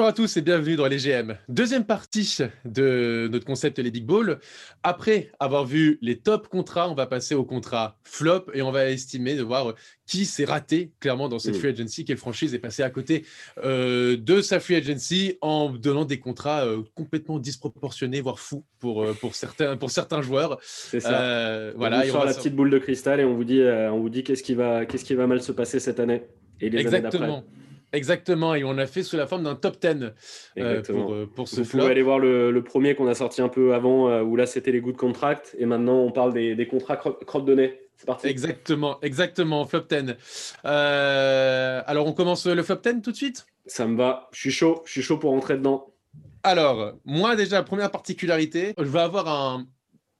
Bonjour à tous et bienvenue dans les GM. Deuxième partie de notre concept les Big Balls. Après avoir vu les top contrats, on va passer au contrat flop et on va estimer de voir qui s'est raté clairement dans cette Mm. free agency, quelle franchise est passée à côté euh, de sa free agency en donnant des contrats euh, complètement disproportionnés, voire fous pour, euh, pour, certains, pour certains joueurs. C'est ça. Voilà, on sort la petite boule de cristal et on vous dit, on vous dit qu'est-ce qui va, qu'est-ce qui va mal se passer cette année et les années d'après. Exactement. Et on a fait sous la forme d'un top 10 euh, pour, euh, pour ce Vous flop. pouvez aller voir le, le premier qu'on a sorti un peu avant, euh, où là c'était les good contracts, et maintenant on parle des, des contrats cro- crotte de nez. C'est parti. Exactement, exactement, flop 10. Euh, alors, on commence le flop 10 tout de suite? Ça me va. Je suis chaud. Je suis chaud pour rentrer dedans. Alors, moi déjà, première particularité, je vais avoir un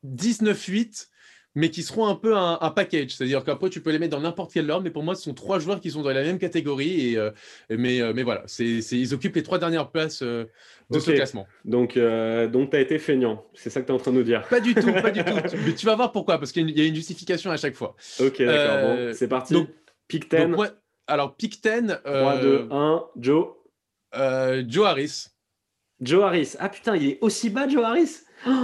19-8, mais qui seront un peu un, un package. C'est-à-dire qu'après, tu peux les mettre dans n'importe quel ordre, mais pour moi, ce sont trois joueurs qui sont dans la même catégorie. Et, euh, mais, euh, mais voilà, c'est, c'est- ils occupent les trois dernières places euh, de ce classement. Donc, donc tu as été feignant. C'est ça que tu es en train de nous dire. Pas du tout, pas du tout. Mais tu vas voir pourquoi, parce qu'il y a une- justification à chaque fois. Ok, d'accord. Bon, c'est parti. donc- Pick 10, Donc, moi- alors, pick 10, 3, euh, 2, 1. Joe. Joe Harris. Joe Harris. Ah putain, il est aussi bas, Joe Harris?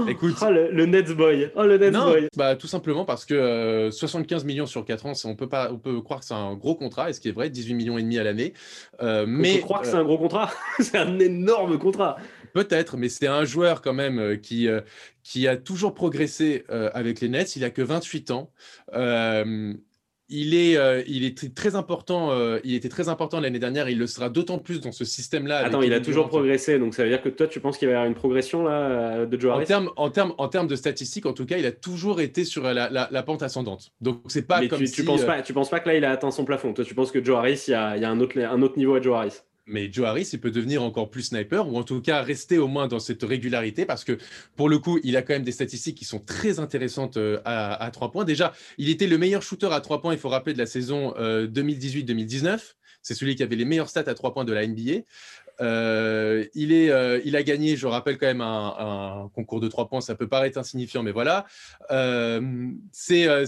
Écoute. oh, le, le Nets boy. Oh, le Nets Non, boy. bah, tout simplement parce que euh, 75 millions sur 4 ans, on peut, pas, on peut croire que c'est un gros contrat, et ce qui est vrai, 18 millions et demi à l'année. Euh, Mais on croire que euh, c'est un gros contrat. c'est un énorme contrat. peut-être, mais c'est un joueur quand même euh, qui, euh, qui a toujours progressé euh, avec les Nets. Il a que 28 ans. Il est, euh, il est très, important. euh, il était très important l'année dernière. Il le sera d'autant plus dans ce système-là. Attends, il a toujours Durant. progressé, donc ça veut dire que toi, tu penses qu'il va y avoir une progression là euh, de Joe En Harris termes, en, termes, en termes de statistiques, en tout cas, il a toujours été sur la, la- la pente ascendante. Donc, c'est pas Mais comme tu, si, tu penses euh, pas, tu penses pas que là, il a atteint son plafond Toi, tu penses que Joe Harris, il y a, il y a un, autre, un autre niveau à Joe Harris Mais Joe Harris, il peut devenir encore plus sniper ou en tout cas rester au moins dans cette régularité parce que pour le coup, il a quand même des statistiques qui sont très intéressantes euh, à, 3 points. Déjà, il était le meilleur shooter à 3 points, il faut rappeler, de la saison euh, 2018-2019. C'est celui qui avait les meilleurs stats à 3 points de la NBA. Euh, il, est, euh, il a gagné, je rappelle quand même, un, un concours de 3 points. Ça peut paraître insignifiant, mais voilà. Euh, c'est euh,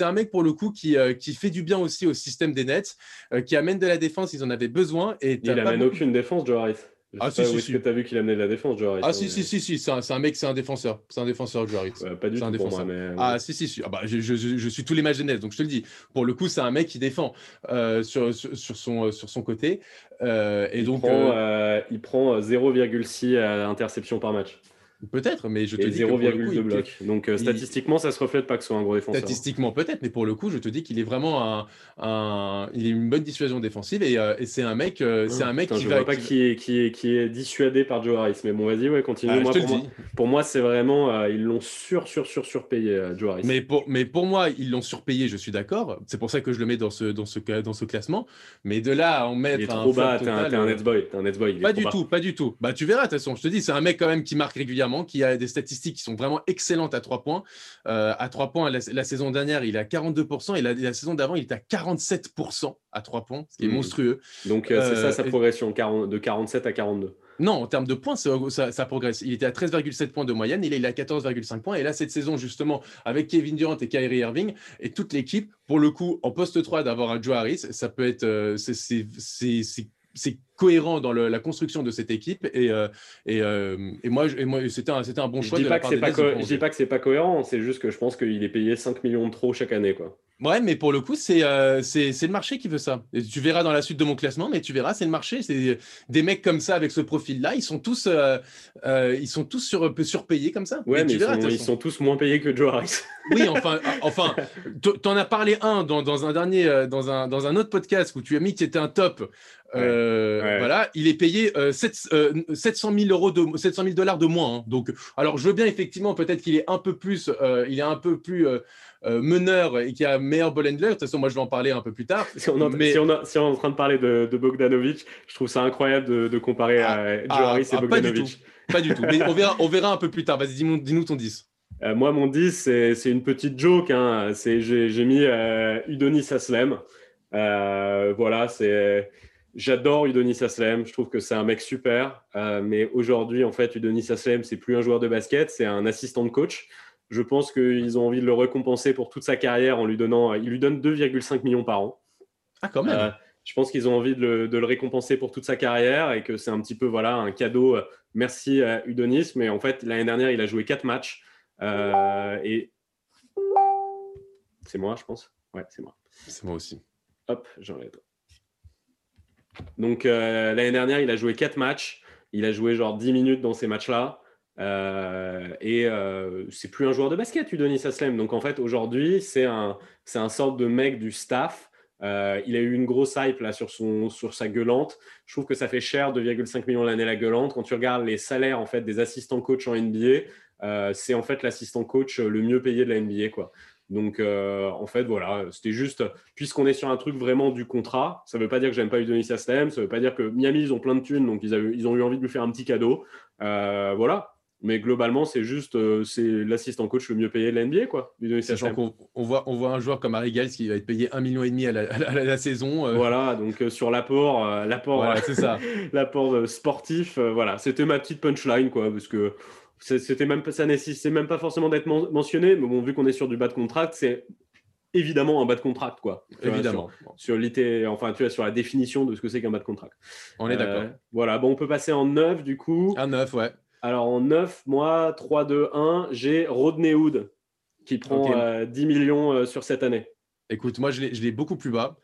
un mec, pour le coup, qui, euh, qui fait du bien aussi au système des Nets, euh, qui amène de la défense. Ils en avaient besoin. Et Il t'as pas amène beaucoup- aucune défense, Joe Harris. Ah, si, si, si. que tu as vu qu'il amenait de la défense, Joe Harris Ah hein, si, mais- si, si, si, c'est un, mec, c'est un défenseur. C'est un défenseur, Joe Harris. Pas du C'est tout un pour moi, défenseur. mais... Ah si, si, si. Ah, bah, je, je- suis tous les matchs de Nets, donc je te le dis. Pour le coup, c'est un mec qui défend euh, sur, sur, son, euh, sur son côté. Euh, et il, donc, prend, il prend 0,6 euh, interceptions par match peut-être, mais je te et dis que pour le coup, 0,2 il- blocs. Donc euh, il- statistiquement, ça se reflète pas que ce soit un gros défenseur. Statistiquement peut-être, mais pour le coup, je te dis qu'il est vraiment un, un- il est une bonne dissuasion défensive et, euh, et c'est un mec, euh, c'est un mec Putain, qui je va. vois pas qui- est, qui, est, qui est dissuadé par Joe Harris. Mais bon, vas-y, ouais, continue. Ah, Moi, je te pour, le moi, dis. pour moi, c'est vraiment. euh, ils l'ont sur, sur, sur, surpayé, Joe Harris. Mais pour, mais pour moi, ils l'ont surpayé, je suis d'accord. C'est pour ça que je le mets dans ce, dans ce, dans ce classement. Mais de là à en mettre il est un trop bas. T'es un, un Nets boy. T'es un Nets boy. il Pas du bas. tout, pas du tout. Bah, tu verras, de toute façon. Je te dis, c'est un mec quand même qui marque régulièrement, qui a des statistiques qui sont vraiment excellentes à 3 points. Euh, à 3 points, la, la saison dernière, il est à 42%, et la, la saison d'avant, il était à 47% à 3 points, ce qui est Mhm. monstrueux. Donc, euh, c'est Euh, ça sa et- progression 40 de 47 à 42. Non, en termes de points, ça, ça- ça progresse. Il était à 13,7 points de moyenne, il est à 14,5 points. Et là, cette saison, justement, avec Kevin Durant et Kyrie Irving et toute l'équipe, pour le coup, en poste 3, d'avoir un Joe Harris, ça peut être. euh, c'est- c'est- cohérent dans le- la construction de cette équipe. Et, euh, et, euh, et moi, et moi c'était un, c'était un bon Je choix. dis pas que c'est pas, co- je prolonger. dis pas que c'est pas cohérent. C'est juste que je pense qu'il est payé 5 millions de trop chaque année, quoi. Ouais, mais pour le coup, c'est euh, le marché qui veut ça. Et tu verras dans la suite de mon classement, mais tu verras, c'est le marché. C'est des mecs comme ça, avec ce profil-là, ils sont tous, euh, euh, ils sont tous sur, surpayés comme ça. Ouais, mais tu ils, verras, sont, ils sont tous moins payés que Joe Harris. Oui, enfin, enfin, t'en as parlé un dans, dans un dernier, dans un, dans un autre podcast où tu as mis qu'il était un top. Euh, Ouais. Voilà, il est payé euh, sept- euh, 700 000 euros de 700 000 dollars de moins. hein. Donc, alors je veux bien effectivement peut-être qu'il est un peu plus, il est un peu plus meneur et qu'il a meilleur ball handler. De toute façon, moi je vais en parler un peu plus tard. Si on, est en- Mais- si, on a- si on est en train de parler de, de Bogdanovic, je trouve ça incroyable de, de comparer Ah, à Joe ah, Harris et ah, pas du Bogdanovic. Pas du tout. Mais on verra, on verra un peu plus tard. Vas-y, dis-nous ton 10. Euh, moi, mon 10, c'est une petite joke. Hein. C'est- J'ai j'ai mis euh, Udonis Aslem. Euh, voilà, c'est. J'adore Udonis Aslem. Je trouve que c'est un mec super. Euh, mais aujourd'hui, en fait, Udonis Aslem, c'est plus un joueur de basket, c'est un assistant de coach. Je pense qu'ils ont envie de le récompenser pour toute sa carrière en lui donnant. Il lui donne 2,5 millions par an. Ah, quand même. Euh, Je pense qu'ils ont envie de le, récompenser pour toute sa carrière et que c'est un petit peu voilà, un cadeau. merci à Udonis. Mais en fait, l'année dernière, il a joué quatre matchs. et c'est moi, je pense. Ouais, c'est moi. C'est moi aussi. Hop, j'enlève. Donc, l'année dernière, il a joué quatre matchs. Il a joué genre 10 minutes dans ces matchs-là. Euh, et euh, c'est plus un joueur de basket, Udonis Aslem. Donc en fait, aujourd'hui, c'est un, c'est un sorte de mec du staff. Euh, il a eu une grosse hype là sur, son, sur sa gueulante. Je trouve que ça fait cher, 2,5 millions l'année la gueulante. Quand tu regardes les salaires en fait des assistants coach en NBA, c'est en fait l'assistant coach le mieux payé de la NBA quoi. Donc, en fait, voilà, c'était juste, puisqu'on est sur un truc vraiment du contrat, ça ne veut pas dire que j'aime pas Udonis Aslem, ça ne veut pas dire que Miami, ils ont plein de thunes, donc ils, ils ont eu envie de lui faire un petit cadeau. voilà, mais globalement, c'est juste euh, c'est l'assistant coach le mieux payé de l'NBA. Quoi, Sachant qu'on on voit, on voit un joueur comme Harry Giles qui va être payé 1,5 million et demi à la, saison. Euh. Voilà, donc euh, sur l'apport, l'apport, c'est ça. l'apport sportif, voilà, c'était ma petite punchline, quoi, parce que c'était même ça nécessitait même pas forcément d'être mentionné, mais bon, vu qu'on est sur du bas de contract, c'est évidemment un bas de contract, quoi. évidemment. sur, sur enfin, tu vois, sur la définition de ce que c'est qu'un bas de contract. On est d'accord. Voilà, bon, on peut passer en 9 du coup. Un 9, ouais. Alors en 9, moi, 3, 2, 1, j'ai Rodney Hood qui prend 10 euh, millions euh, sur cette année. Écoute, moi, je l'ai beaucoup plus bas.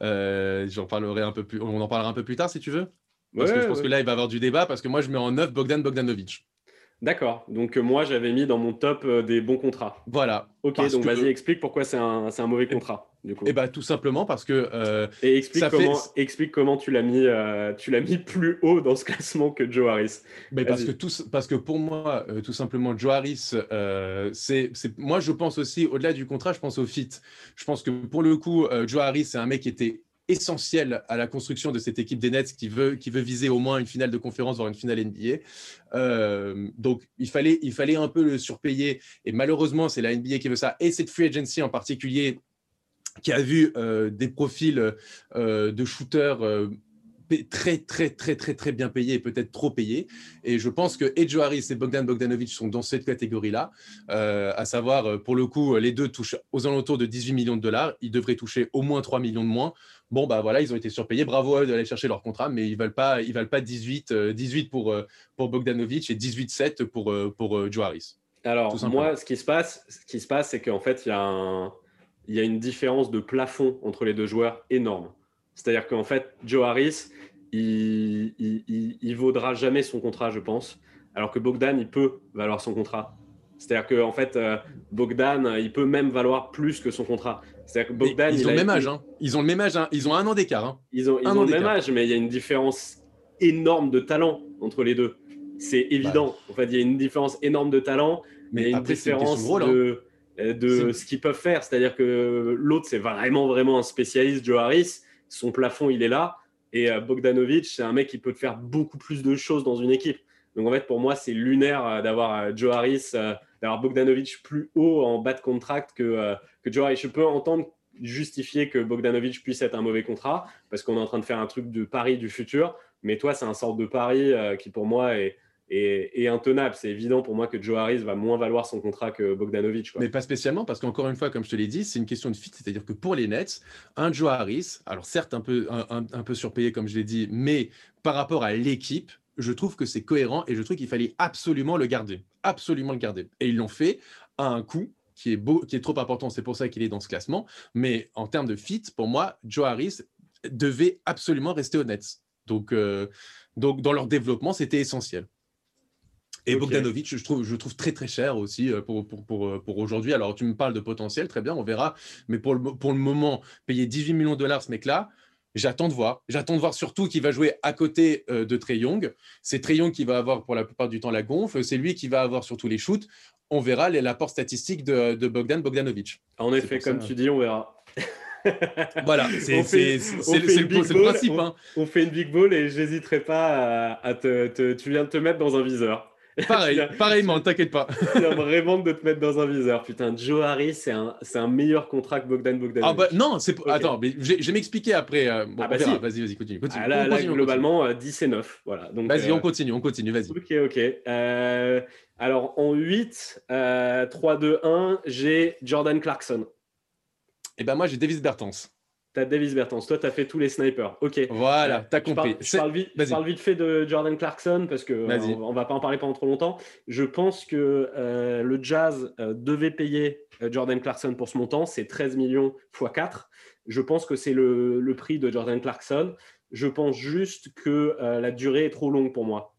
Euh, j'en parlerai un peu plus. On en parlera un peu plus tard si tu veux. Parce que je pense que là, il va y avoir du débat parce que moi, je mets en 9 Bogdan Bogdanovic. D'accord. Donc moi, j'avais mis dans mon top des bons contrats. Voilà. Ok, donc vas-y, explique pourquoi c'est un, un, mauvais contrat. Eh ben, tout simplement parce que. Euh, et explique comment, explique comment tu l'as mis, euh, tu l'as mis plus haut dans ce classement que Joe Harris. Mais parce que tout, parce que pour moi, euh, tout simplement, Joe Harris, c'est, moi je pense aussi au-delà du contrat, je pense au fit. Je pense que pour le coup, Joe Harris, c'est un mec qui était essentiel à la construction de cette équipe des Nets qui veut, qui veut viser au moins une finale de conférence, voire une finale NBA. donc, il fallait, il fallait un peu le surpayer. Et malheureusement, c'est la NBA qui veut ça. Et cette free agency en particulier qui a vu euh, des profils euh, de shooters euh, très, très, très, très, très bien payés et peut-être trop payés. Et je pense que Edjo Harris et Bogdan Bogdanovic sont dans cette catégorie-là, à savoir, pour le coup, les deux touchent aux alentours de 18 millions de dollars. Ils devraient toucher au moins 3 millions de moins. Bon, bah voilà, ils ont été surpayés. Bravo à eux d'aller chercher leur contrat, mais ils ne veulent pas, ils veulent pas 18, 18 pour, pour Bogdanovic et 18-7 pour, pour Joe Harris. Alors, moi, ce qui se passe, ce qui se passe, c'est qu'en fait, il y a un il y a une différence de plafond entre les deux joueurs énorme. C'est-à-dire qu'en fait, Joe Harris, il, il, vaudra jamais son contrat, je pense, alors que Bogdan, il peut valoir son contrat. C'est-à-dire qu'en en fait, euh, Bogdan, il peut même valoir plus que son contrat. C'est-à-dire que Bogdan, ils ont le même âge. Hein. Ils ont le même âge. Hein. Ils ont un an d'écart. Hein. Ils ont, ils ont le même âge, mais il y a une différence énorme de talent entre les deux. C'est évident. Bah. En fait, il y a une différence énorme de talent, mais il y a une différence de, euh, de ce qu'ils peuvent faire. C'est-à-dire que l'autre, c'est vraiment, vraiment un spécialiste, Joe Harris. Son plafond, il est là. Et euh, Bogdanovic, c'est un mec qui peut faire beaucoup plus de choses dans une équipe. Donc en fait, pour moi, c'est lunaire euh, d'avoir Joe Harris, d'avoir Bogdanovic plus haut en bas de contract que, que Joe Harris. Je peux entendre justifier que Bogdanovic puisse être un mauvais contrat parce qu'on est en train de faire un truc de pari du futur. Mais toi, c'est un sort de pari qui, pour moi, est, et, intenable. C'est évident pour moi que Joe Harris va moins valoir son contrat que Bogdanovic. Mais pas spécialement, parce qu'encore une fois, comme je te l'ai dit, c'est une question de fit. C'est-à-dire que pour les Nets, un Joe Harris, alors certes un peu, un, peu surpayé, comme je l'ai dit, mais par rapport à l'équipe, je trouve que c'est cohérent et je trouve qu'il fallait absolument le garder. Absolument le garder. Et ils l'ont fait à un coût qui est, beau, qui est trop important. C'est pour ça qu'il est dans ce classement. Mais en termes de fit, pour moi, Joe Harris devait absolument rester Nets. Donc, euh, donc dans leur développement, c'était essentiel. Et Bogdanovic, je trouve, je trouve très très cher aussi euh, pour, pour, pour, euh, pour aujourd'hui. Alors tu me parles de potentiel, très bien, on verra. Mais pour le, pour le moment, payer 18 millions de dollars ce mec-là, j'attends de voir. J'attends de voir surtout qu'il va jouer à côté euh, de Trey Young. C'est Trey Young qui va avoir pour la plupart du temps la gonfle. C'est lui qui va avoir surtout les shoots. On verra l'apport statistique de, de, Bogdan Bogdanovic. En effet, comme tu dis, on verra. voilà, c'est le, principe. On, hein. on, fait une big ball et j'hésiterai pas à, te, Tu viens de te mettre dans un viseur. Pareil, pareillement, t'inquiète pas. Il vient vraiment de te mettre dans un viseur. Putain, Joe Harris, c'est un, un meilleur contrat que Bogdan Bogdan. Ah bah non, c'est attends, mais je, vais m'expliquer après. Euh, ah bah vas-y, vas-y, continue. continue. Ah là, globalement, 10 euh, et 9. Voilà. Vas-y, on euh, continue, on continue, vas-y. Ok, ok. alors en 8, 3, 2, 1, j'ai Jordan Clarkson. Et eh ben moi, j'ai Davis Bertans. Tu as Davis Bertans. Toi, tu as fait tous les snipers. Ok. Voilà, tu as compris. Je parle, vite, vite, fait de Jordan Clarkson parce qu'on on, va pas en parler pendant trop longtemps. Je pense que euh, le Jazz euh, devait payer euh, Jordan Clarkson pour ce montant. C'est 13 millions x 4. Je pense que c'est le, le, prix de Jordan Clarkson. Je pense juste que la durée est trop longue pour moi.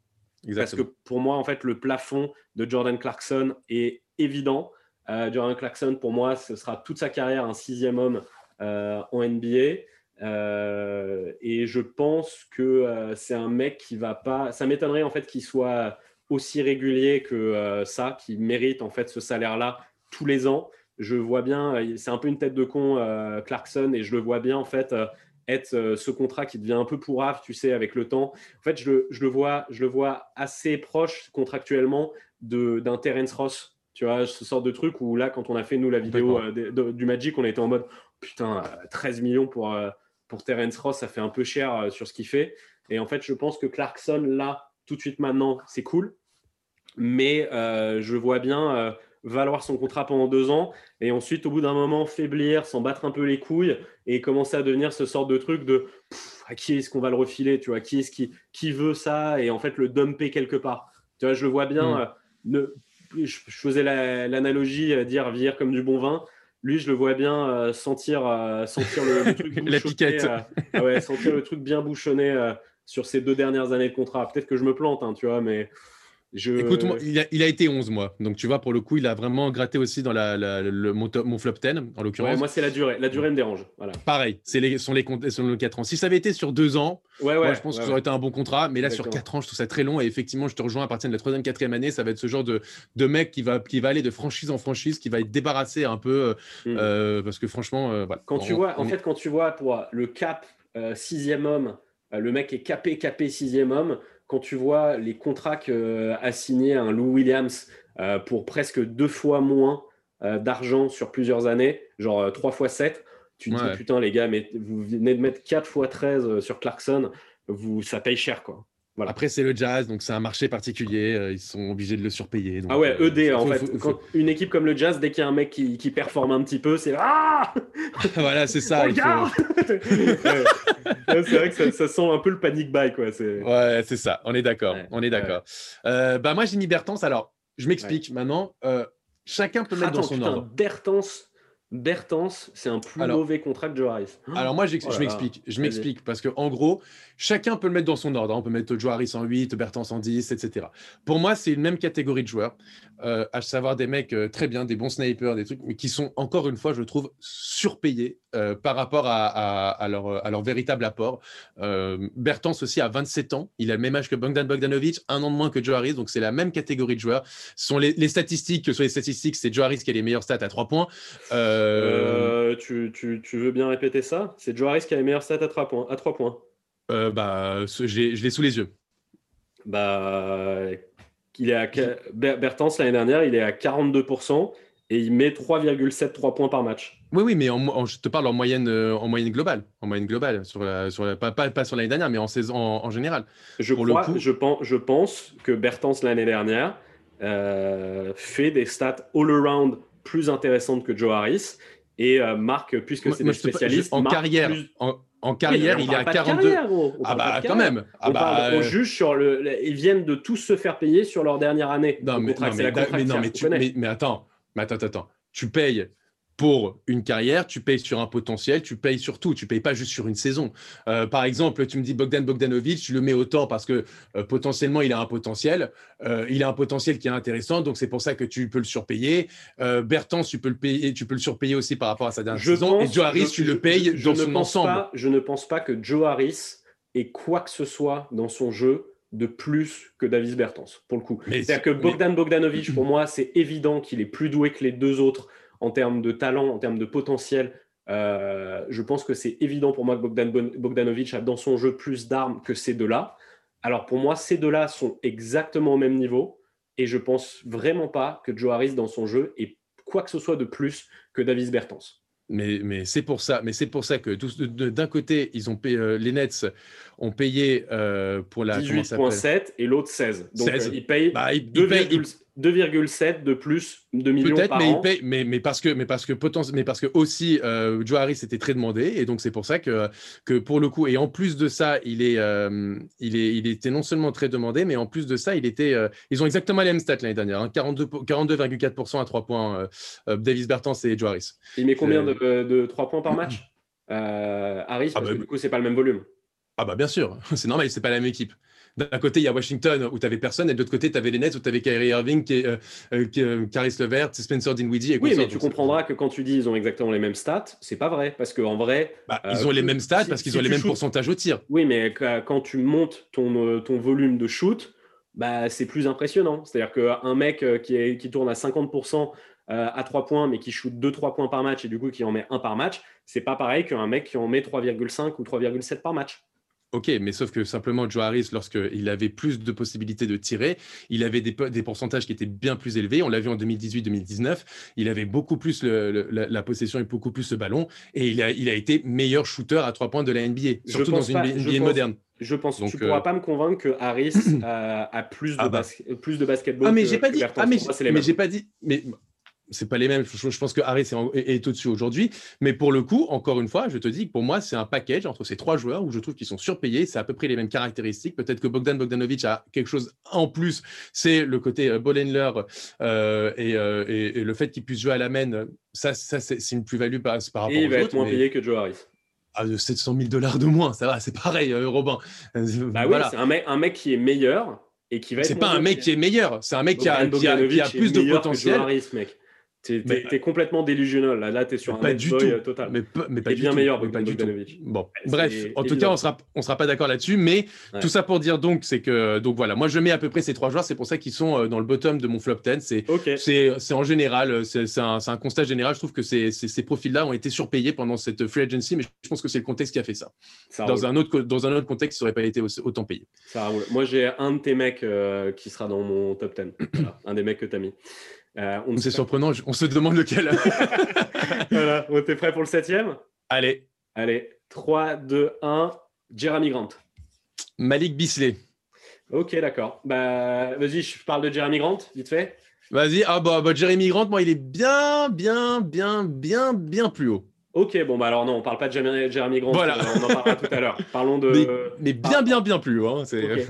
Parce que pour moi, en fait, le plafond de Jordan Clarkson est évident. Jordan Clarkson, pour moi, ce sera toute sa carrière un sixième homme euh, en NBA. Euh, et je pense que euh, c'est un mec qui va pas. Ça m'étonnerait en fait qu'il soit aussi régulier que ça, qui mérite en fait ce salaire-là tous les ans. Je vois bien, c'est un peu une tête de con Clarkson, et je le vois bien en fait être ce contrat qui devient un peu pourrave, tu sais, avec le temps. En fait, je le, je le vois, je le vois assez proche contractuellement d'un Terence Ross. Tu vois, ce sort de truc où là, quand on a fait nous la vidéo du Magic, on était en mode putain, 13 millions pour, euh, pour Terence Ross, ça fait un peu cher euh, sur ce qu'il fait. Et en fait, je pense que Clarkson, là, tout de suite maintenant, c'est cool. Mais euh, je vois bien valoir son contrat pendant deux ans et ensuite, au bout d'un moment, faiblir, s'en battre un peu les couilles et commencer à devenir ce sort de truc de à qui est-ce qu'on va le refiler, tu vois, qui est-ce qui, qui veut ça et en fait le dumper quelque part. Tu vois, je le vois bien. Mm. ne, je, faisais l'analogie dire vieillir comme du bon vin lui, je le vois bien euh, sentir, euh, sentir le, truc euh, ouais, sentir le truc bien bouchonné sur ces deux dernières années de contrat. Peut-être que je me plante, hein, tu vois, mais Écoute, il, a, été 11 mois. Donc, tu vois, pour le coup, il a vraiment gratté aussi dans la, le, mon, flop 10, en l'occurrence. moi, c'est la durée. La durée me dérange. Voilà. Pareil, c'est les, sont les sont les 4 ans. Si ça avait été sur 2 ans, moi, je pense que ça aurait été un bon contrat. Mais là, sur 4 ans, je trouve ça très long. Et effectivement, je te rejoins à partir de la 3e, 4e année. Ça va être ce genre de, de mec qui va, qui va aller de franchise en franchise, qui va être débarrassé un peu. Hmm. Euh, parce que franchement, euh, voilà. Quand tu vois, en fait, quand tu vois, toi, le cap 6e euh, homme, le mec est capé, capé 6e homme quand tu vois les contrats qu'a signé un Lou Williams euh, pour presque deux fois moins euh, d'argent sur plusieurs années, genre 3 euh, fois 7, tu te dis putain les gars, mais vous venez de mettre 4 fois 13 sur Clarkson, vous, ça paye cher quoi. Après, c'est le jazz, donc c'est un marché particulier. Euh, ils sont obligés de le surpayer. ah ouais, ED, euh, en fait. une équipe comme le jazz, dès qu'il y a un mec qui, qui performe un petit peu, c'est Ah Voilà, c'est ça. c'est vrai que ça, sent un peu le panic buy, quoi. Ouais, c'est ça. On est d'accord. on est d'accord. Euh, bah, moi, j'ai mis Bertens. Alors, je m'explique maintenant. chacun peut mettre dans son putain, ordre. Bertens, Bertens, c'est un plus mauvais contrat que Joe Harris. Alors moi, je oh m'explique. Je m'explique parce que en gros, chacun peut le mettre dans son ordre. Hein. On peut mettre Joe Harris en 8, Bertens en 10, etc. Pour moi, c'est une même catégorie de joueurs, euh, à savoir des mecs euh, très bien, des bons snipers, des trucs, mais qui sont encore une fois, je trouve, surpayés euh, par rapport à, leur, à, leur, véritable apport. Bertens aussi a 27 ans. Il a le même âge que Bogdan Bogdanovic, un an de moins que Joe Harris. Donc c'est la même catégorie de joueurs. Ce sont les, statistiques, que ce soit les statistiques, c'est Joe Harris qui a les meilleures stats à 3 points. Euh, tu, tu, tu, veux bien répéter ça? C'est Joe Harris qui a les meilleurs stats à 3 points. À 3 points. Euh, bah, je l'ai sous les yeux. Bah, il est à, Bertens l'année dernière, il est à 42% et il met 3,73 points par match. Oui, oui, mais en, je te parle en moyenne, euh, en moyenne globale, en moyenne globale, sur la, sur pas, pas, sur l'année dernière, mais en saison en, général. Je, crois, je, pense, je pense que Bertens l'année dernière fait des stats all-around plus intéressante que Joe Harris. Et euh, Marc, puisque c'est des spécialistes. En carrière, en, carrière, il est à 42. ah bah quand même. Ah on, bah, on, juge sur le. Ils viennent de tous se faire payer sur leur dernière année. Non, mais, non, mais, non, mais, tu, mais, attends, mais attends, attends. Tu payes pour une carrière, tu payes sur un potentiel, tu payes sur tout, tu payes pas juste sur une saison. Euh, par exemple, tu me dis Bogdan Bogdanovic, tu le mets autant parce que euh, potentiellement il a un potentiel, euh, il a un potentiel qui est intéressant, donc c'est pour ça que tu peux le surpayer. Bertans, tu peux le payer, tu peux le surpayer aussi par rapport à sa dernière saison. et Joe Harris, tu le payes dans son ensemble. je ne pense pas que Joe Harris ait quoi que ce soit dans son jeu de plus que Davis Bertans, pour le coup. C'est-à-dire que Bogdan Bogdanovic, pour moi, c'est évident qu'il est plus doué que les deux autres en termes de talent, en termes de potentiel, euh, je pense que c'est évident pour moi que Bogdan Bogdanovic a dans son jeu plus d'armes que ces deux-là. Alors pour moi, ces deux-là sont exactement au même niveau et je pense vraiment pas que Joe Harris dans son jeu ait quoi que ce soit de plus que Davis Bertans. Mais, mais c'est pour ça, mais c'est pour ça que d'un côté, ils ont payé, euh, les Nets ont payé euh, pour la 18.7 et l'autre 16. Donc 16. ils payent bah, 2, 2,7 de plus de millions par mais an. Peut-être, mais, mais, parce que, mais parce que mais parce que aussi euh, Joe Harris était très demandé et donc c'est pour ça que, que pour le coup et en plus de ça, il est, euh, il est, il était non seulement très demandé, mais en plus de ça, il était, euh, ils ont exactement les mêmes stats l'année dernière, hein, 42,4% à 3 points. Davis Bertans et Joe Harris. Il met combien de, de 3 points par match? Harris, ah parce bah, que du coup, c'est pas le même volume. Ah bah bien sûr, c'est normal, c'est pas la même équipe. D'un côté, il y a Washington où tu n'avais personne, et de l'autre côté, tu avais les Nets où tu avais Kyrie Irving, qui, euh, euh, euh, Caris Levert, Spencer Dinwiddie. Et oui, mais tu comprendras que quand tu dis ils ont exactement les mêmes stats, c'est pas vrai. Parce qu'en vrai. Bah, ils ont les mêmes stats parce qu'ils ont les mêmes pourcentages au tir. Oui, mais quand tu montes ton, ton volume de shoot, bah, c'est plus impressionnant. C'est-à-dire qu'un mec qui, est, qui tourne à 50% à 3 points, mais qui shoot 2-3 points par match et du coup qui en met 1 par match, c'est pas pareil qu'un mec qui en met 3,5 ou 3,7 par match. Ok, mais sauf que simplement Joe Harris, lorsqu'il avait plus de possibilités de tirer, il avait des, des pourcentages qui étaient bien plus élevés. On l'a vu en 2018-2019. Il avait beaucoup plus la, possession et beaucoup plus le ballon. Et il a, il a été meilleur shooter à trois points de la NBA, surtout dans une NBA moderne. Je pense. Donc, tu ne pourras euh, pas me convaincre que Harris a, plus, de ah bah. plus de basketball. Ah, mais j'ai pas dit. Ah, mais j'ai pas dit. Mais c'est pas les mêmes. Je, pense que Harris est, au-dessus aujourd'hui. Mais pour le coup, encore une fois, je te dis que pour moi, c'est un package entre ces trois joueurs où je trouve qu'ils sont surpayés. C'est à peu près les mêmes caractéristiques. Peut-être que Bogdan Bogdanovic a quelque chose en plus. C'est le côté euh, Bolenler euh, euh, et, le fait qu'il puisse jouer à la main. Ça, ça c'est une plus-value par, par, rapport et il va être moins payé que Joe Harris. Ah, 700 000 dollars de moins, ça va, c'est pareil, Robin. Bah oui, c'est un mec, un mec qui est meilleur et qui va C'est pas un mec qui est meilleur, c'est un mec qui a, qui a, qui a plus de potentiel. Harris, mec. Tu es, complètement délusionnel. Là, là tu es sur un pas du tout. Euh, total. Mais, mais pas du bien meilleur, pas du tout. Bon, bref, en tout cas, on sera, on sera pas d'accord là-dessus. Mais tout ça pour dire donc, c'est que donc voilà, moi je mets à peu près ces trois joueurs. C'est pour ça qu'ils sont euh, dans le bottom de mon flop 10. C'est c'est en général, euh, c'est un, un, constat général. Je trouve que ces, ces, profils-là ont été surpayés pendant cette free agency, mais je pense que c'est le contexte qui a fait ça. dans, un autre, dans un autre contexte, ça n'aurait pas été autant payé. Ça Moi, j'ai un de tes mecs qui sera dans mon top 10. un des mecs que tu as mis. Euh, c'est surprenant, on se demande lequel. voilà, on était prêt pour le septième Allez. Allez, 3, 2, 1, Jeremy Grant. Malik Bisley. Ok, d'accord. Bah, vas-y, je parle de Jeremy Grant, vite fait. Vas-y, ah bah, bah, Jeremy Grant, moi, il est bien, bien, bien, bien, bien plus haut. Ok, bon, bah alors non, on parle pas de Jeremy, Grant, voilà. Euh, on en parlera tout à l'heure. Parlons de. Mais, bien, bien, bien plus haut. Hein,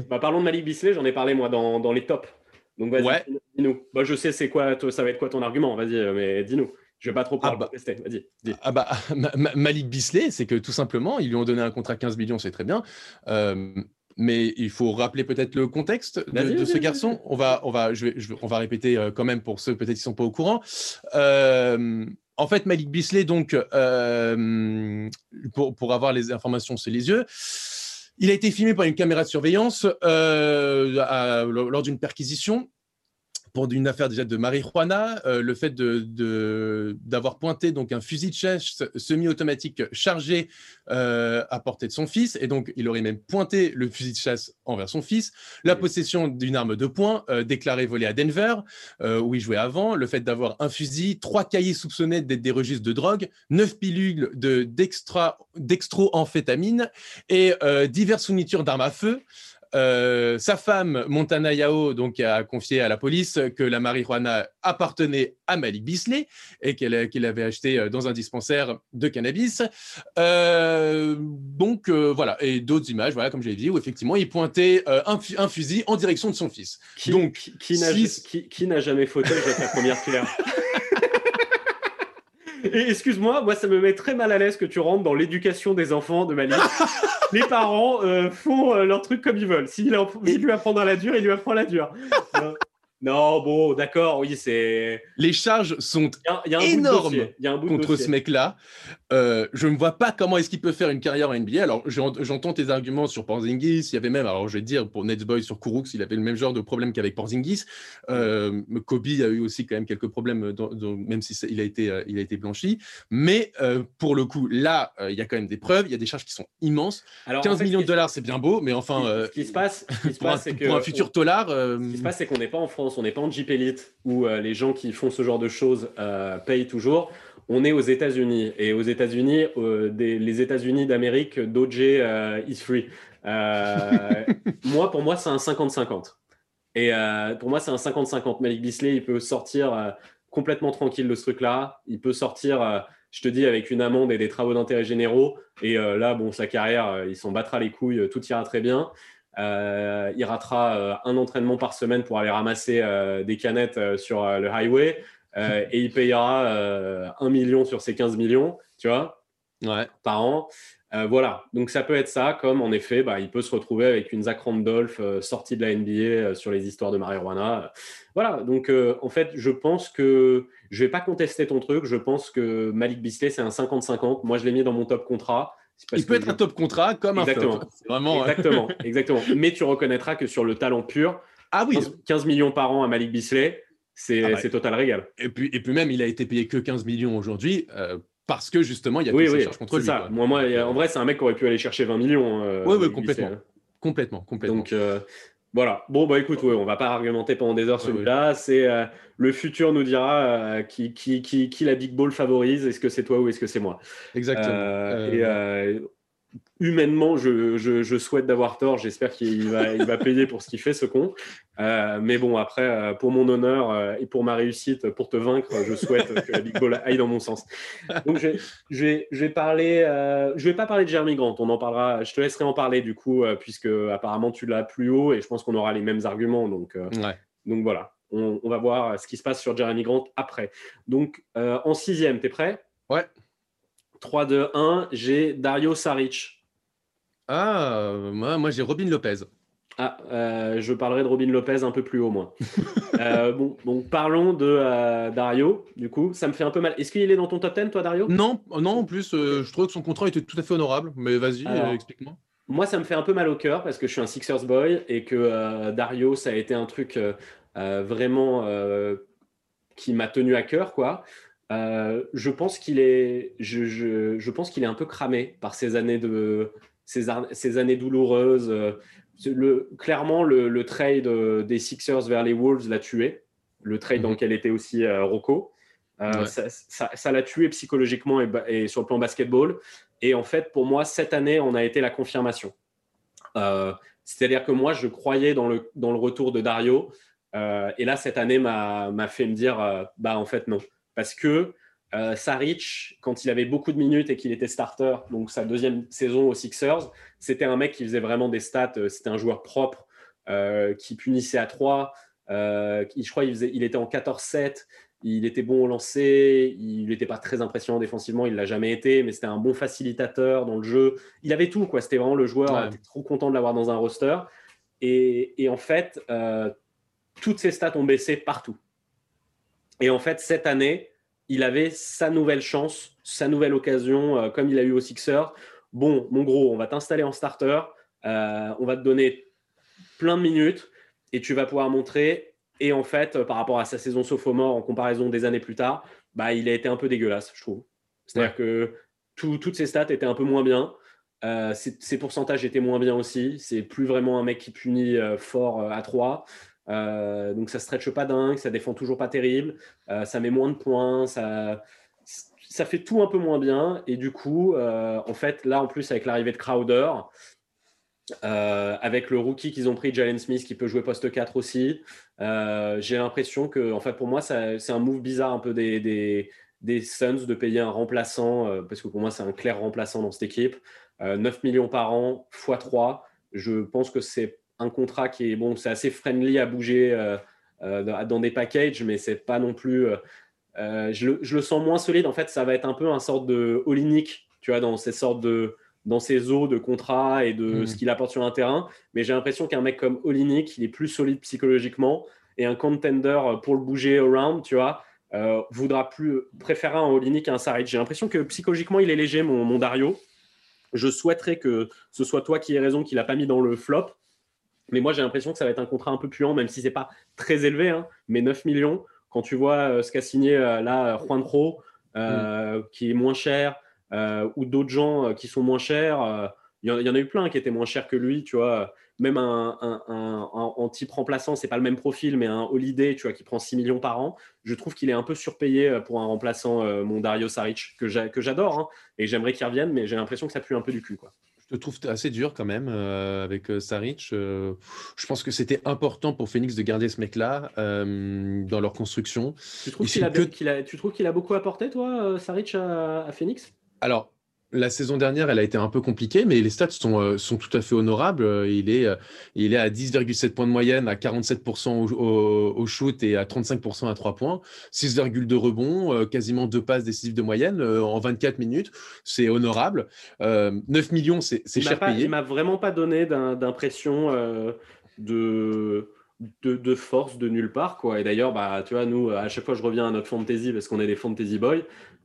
bah, parlons de Malik Bisley, j'en ai parlé moi dans, dans les tops. Donc vas-y, dis-nous. Bah, je sais c'est quoi, ça va être quoi ton argument, vas-y, euh, mais dis-nous. Je vais pas trop pouvoir ah bah, tester. Vas-y. Ah bah, Malik Bisley, c'est que tout simplement, ils lui ont donné un contrat 15 millions, c'est très bien. Euh, mais il faut rappeler peut-être le contexte de, ce garçon. On va, on va, je vais, on va répéter euh, quand même pour ceux peut-être qui sont pas au courant. en fait, Malik Bisley, donc, pour, pour avoir les informations, c'est les yeux. Il a été filmé par une caméra de surveillance euh, lors d'une perquisition pour une affaire déjà de marijuana, euh, le fait d'avoir pointé donc un fusil de chasse semi-automatique chargé euh, à portée de son fils, et donc il aurait même pointé le fusil de chasse envers son fils, la possession d'une arme de poing euh, déclarée volée à Denver, où il jouait avant, le fait d'avoir un fusil, trois cahiers soupçonnés d'être des registres de drogue, neuf pilules d'extro-amphétamine et diverses fournitures d'armes à feu. Euh, sa femme, Montana Yao, donc, a confié à la police que la marijuana appartenait à Malik Bisley et qu'il avait acheté euh, dans un dispensaire de cannabis. Euh, donc, voilà. Et d'autres images, voilà, comme je l'ai dit, où effectivement, il pointait un, fusil en direction de son fils. Qui, donc, qui, n'a jamais fauté avec la première pierre excuse-moi, moi ça me met très mal à l'aise que tu rentres dans l'éducation des enfants de Malik. les parents euh, font euh, leur truc comme ils veulent. S'il lui apprend à la dure, il lui apprend la dure. Non, bon, d'accord, oui, c'est. Les charges sont énormes contre ce mec-là. Euh, je ne vois pas comment est-ce qu'il peut faire une carrière en NBA. Alors, j'entends tes arguments sur Porzingis. Il y avait même, alors je vais dire, pour Netsboy sur Kourouks, il avait le même genre de problème qu'avec Porzingis. Euh, Kobe a eu aussi quand même quelques problèmes, même si il a, été, euh, il a été blanchi. Mais pour le coup, là, il y a quand même des preuves. Il y a des charges qui sont immenses. Alors, 15 millions de dollars, c'est bien beau, mais enfin. Ce qui se passe, pour, un, pour un futur dollar. Ce qui se passe, c'est qu'on n'est pas en France on n'est pas en Jeep Elite où euh, les gens qui font ce genre de choses euh, payent toujours. On est aux États-Unis et aux États-Unis, euh, les États-Unis d'Amérique, Doge is free. moi, pour moi, c'est un 50-50. Et pour moi, c'est un 50-50. Malik Bisley, il peut sortir complètement tranquille de ce truc-là. Il peut sortir, je te dis, avec une amende et des travaux d'intérêt généraux. Et là, bon, sa carrière, il s'en battra les couilles, tout ira très bien. Il ratera un entraînement par semaine pour aller ramasser des canettes sur le highway. et il payera un million sur ses 15 millions, tu vois, par an. Euh, voilà, donc ça peut être ça, comme en effet, bah, il peut se retrouver avec une Zach Randolph euh, sortie de la NBA euh, sur les histoires de marijuana. Voilà, donc en fait, je pense que je vais pas contester ton truc. Je pense que Malik Bisley, c'est un 50-50. Moi, je l'ai mis dans mon top contrat. Il peut être un top contrat comme exactement. un flop. Vraiment, exactement, exactement. Mais tu reconnaîtras que sur le talent pur, ah oui. 15, millions par an à Malik Bisley, c'est ah bah, total régal. Et puis, et puis même, il a été payé que 15 millions aujourd'hui parce que justement, il y a oui, oui, contre lui. Ça. Moi, moi, en vrai, c'est un mec qui aurait pu aller chercher 20 millions. Euh, oui, oui, complètement. complètement. Complètement. Donc, euh, voilà. Bon, bah écoute, ouais, on va pas argumenter pendant des heures celui-là. C'est euh, le futur nous dira qui, qui, qui, qui, la big ball favorise. Est-ce que c'est toi ou est-ce que c'est moi? Exactement. et humainement, je, souhaite d'avoir tort. J'espère qu'il va, il va payer pour ce qu'il fait, ce con. Euh, mais bon, après, euh, pour mon honneur euh, et pour ma réussite, pour te vaincre, je souhaite que la Big Ball aille dans mon sens. Donc, je, je, vais, parler. je vais pas parler de Jeremy Grant. On en parlera. Je te laisserai en parler du coup, puisque apparemment tu l'as plus haut et je pense qu'on aura les mêmes arguments. Donc, donc voilà. On, on, va voir ce qui se passe sur Jeremy Grant après. Donc, en sixième, tu es prêt? Ouais. 3, 2, 1, j'ai Dario Saric. Ah, moi, moi j'ai Robin Lopez. Ah, euh, je parlerai de Robin Lopez un peu plus haut, moi. Euh, bon, donc parlons de euh, Dario. Du coup, ça me fait un peu mal. Est-ce qu'il est dans ton top 10, toi, Dario? Non, non. En plus, je trouve que son contrat était tout à fait honorable. Mais vas-y, explique-moi. Moi, ça me fait un peu mal au cœur parce que je suis un Sixers boy et que Dario, ça a été un truc vraiment qui m'a tenu à cœur, quoi. Je pense qu'il est, je, je, je pense qu'il est un peu cramé par ces années de ces, années douloureuses. Euh, le, clairement, le, trade euh, des Sixers vers les Wolves l'a tué. Le trade dans mhm. lequel était aussi euh, Rocco. Ça l'a tué psychologiquement et, sur le plan basketball. Et en fait, pour moi, cette année, on a été la confirmation. C'est-à-dire que moi, je croyais dans le, dans le retour de Dario. et là, cette année m'a fait me dire, bah en fait, non. Parce que euh, Saric, quand il avait beaucoup de minutes et qu'il était starter, donc sa deuxième saison aux Sixers, c'était un mec qui faisait vraiment des stats. Euh, c'était un joueur propre euh, qui punissait à 3. je crois qu'il il était en 14-7. Il était bon au lancer. Il n'était pas très impressionnant défensivement. Il l'a jamais été, mais c'était un bon facilitateur dans le jeu. Il avait tout. quoi. C'était vraiment le joueur. était trop content de l'avoir dans un roster. Et, et en fait, toutes ses stats ont baissé partout. Et en fait, cette année, il avait sa nouvelle chance, sa nouvelle occasion, euh, comme il a eu au Sixer. Bon, mon gros, on va t'installer en starter, euh, on va te donner plein de minutes et tu vas pouvoir montrer. Et en fait, euh, par rapport à sa saison sophomore en comparaison des années plus tard, bah, il a été un peu dégueulasse, je trouve. C'est-à-dire que toutes ses stats étaient un peu moins bien. ses, pourcentages étaient moins bien aussi. C'est plus vraiment un mec qui punit fort à 3. Euh, donc ça stretche pas dingue, ça défend toujours pas terrible, euh, ça met moins de points, ça, ça fait tout un peu moins bien. Et du coup, euh, en fait, là en plus avec l'arrivée de Crowder, avec le rookie qu'ils ont pris, Jalen Smith, qui peut jouer poste 4 aussi, j'ai l'impression que, en fait, pour moi, c'est un move bizarre un peu des, des, des Suns de payer un remplaçant, parce que pour moi, c'est un clair remplaçant dans cette équipe. 9 millions par an, x 3. Je pense que c'est un contrat qui est bon, c'est assez friendly à bouger euh, euh, dans des packages, mais c'est pas non plus. Euh, je le, sens moins solide. En fait, ça va être un peu un sorte de Olinick, tu vois, dans ces sortes de dans ses eaux de contrat et de hmm. ce qu'il apporte sur un terrain. Mais j'ai l'impression qu'un mec comme Olinik, il est plus solide psychologiquement et un contender pour le bouger around, tu vois, voudra plus préférer un Olinik à un Saric. J'ai l'impression que psychologiquement, il est léger, mon, mon Dario. Je souhaiterais que ce soit toi qui aies raison, qu'il n'a pas mis dans le flop. Mais moi, j'ai l'impression que ça va être un contrat un peu puant, même si c'est pas très élevé, hein, mais 9 millions. Quand tu vois euh, ce qu'a signé euh, là Juan Pro, euh, mm. qui est moins cher, ou d'autres gens qui sont moins chers, il y, en a eu plein qui étaient moins chers que lui, tu vois. Même un, un, type remplaçant, c'est pas le même profil, mais un Holiday, tu vois, qui prend 6 millions par an. Je trouve qu'il est un peu surpayé pour un remplaçant, mon Dario Saric, que j'adore, hein, et j'aimerais qu'il revienne, mais j'ai l'impression que ça pue un peu du cul, quoi. Je te trouve assez dur quand même euh, avec euh, Saric. Euh, je pense que c'était important pour Phoenix de garder ce mec-là dans leur construction. Tu trouves qu'il a, a, tu trouves qu'il a beaucoup apporté, toi, Saric, à, à Phoenix? Alors, la saison dernière, elle a été un peu compliquée, mais les stats sont, euh, sont tout à fait honorables. Euh, il est, euh, il est à 10,7 points de moyenne, à 47% au, shoot et à 35% à 3 points. 6,2 rebonds, quasiment deux passes décisives de moyenne en 24 minutes. C'est honorable. 9 millions, c'est cher payé. Il m'a vraiment pas donné d'impression de... De, force de nulle part quoi et d'ailleurs bah tu vois nous à chaque fois je reviens à notre fantasy parce qu'on est des fantasy boys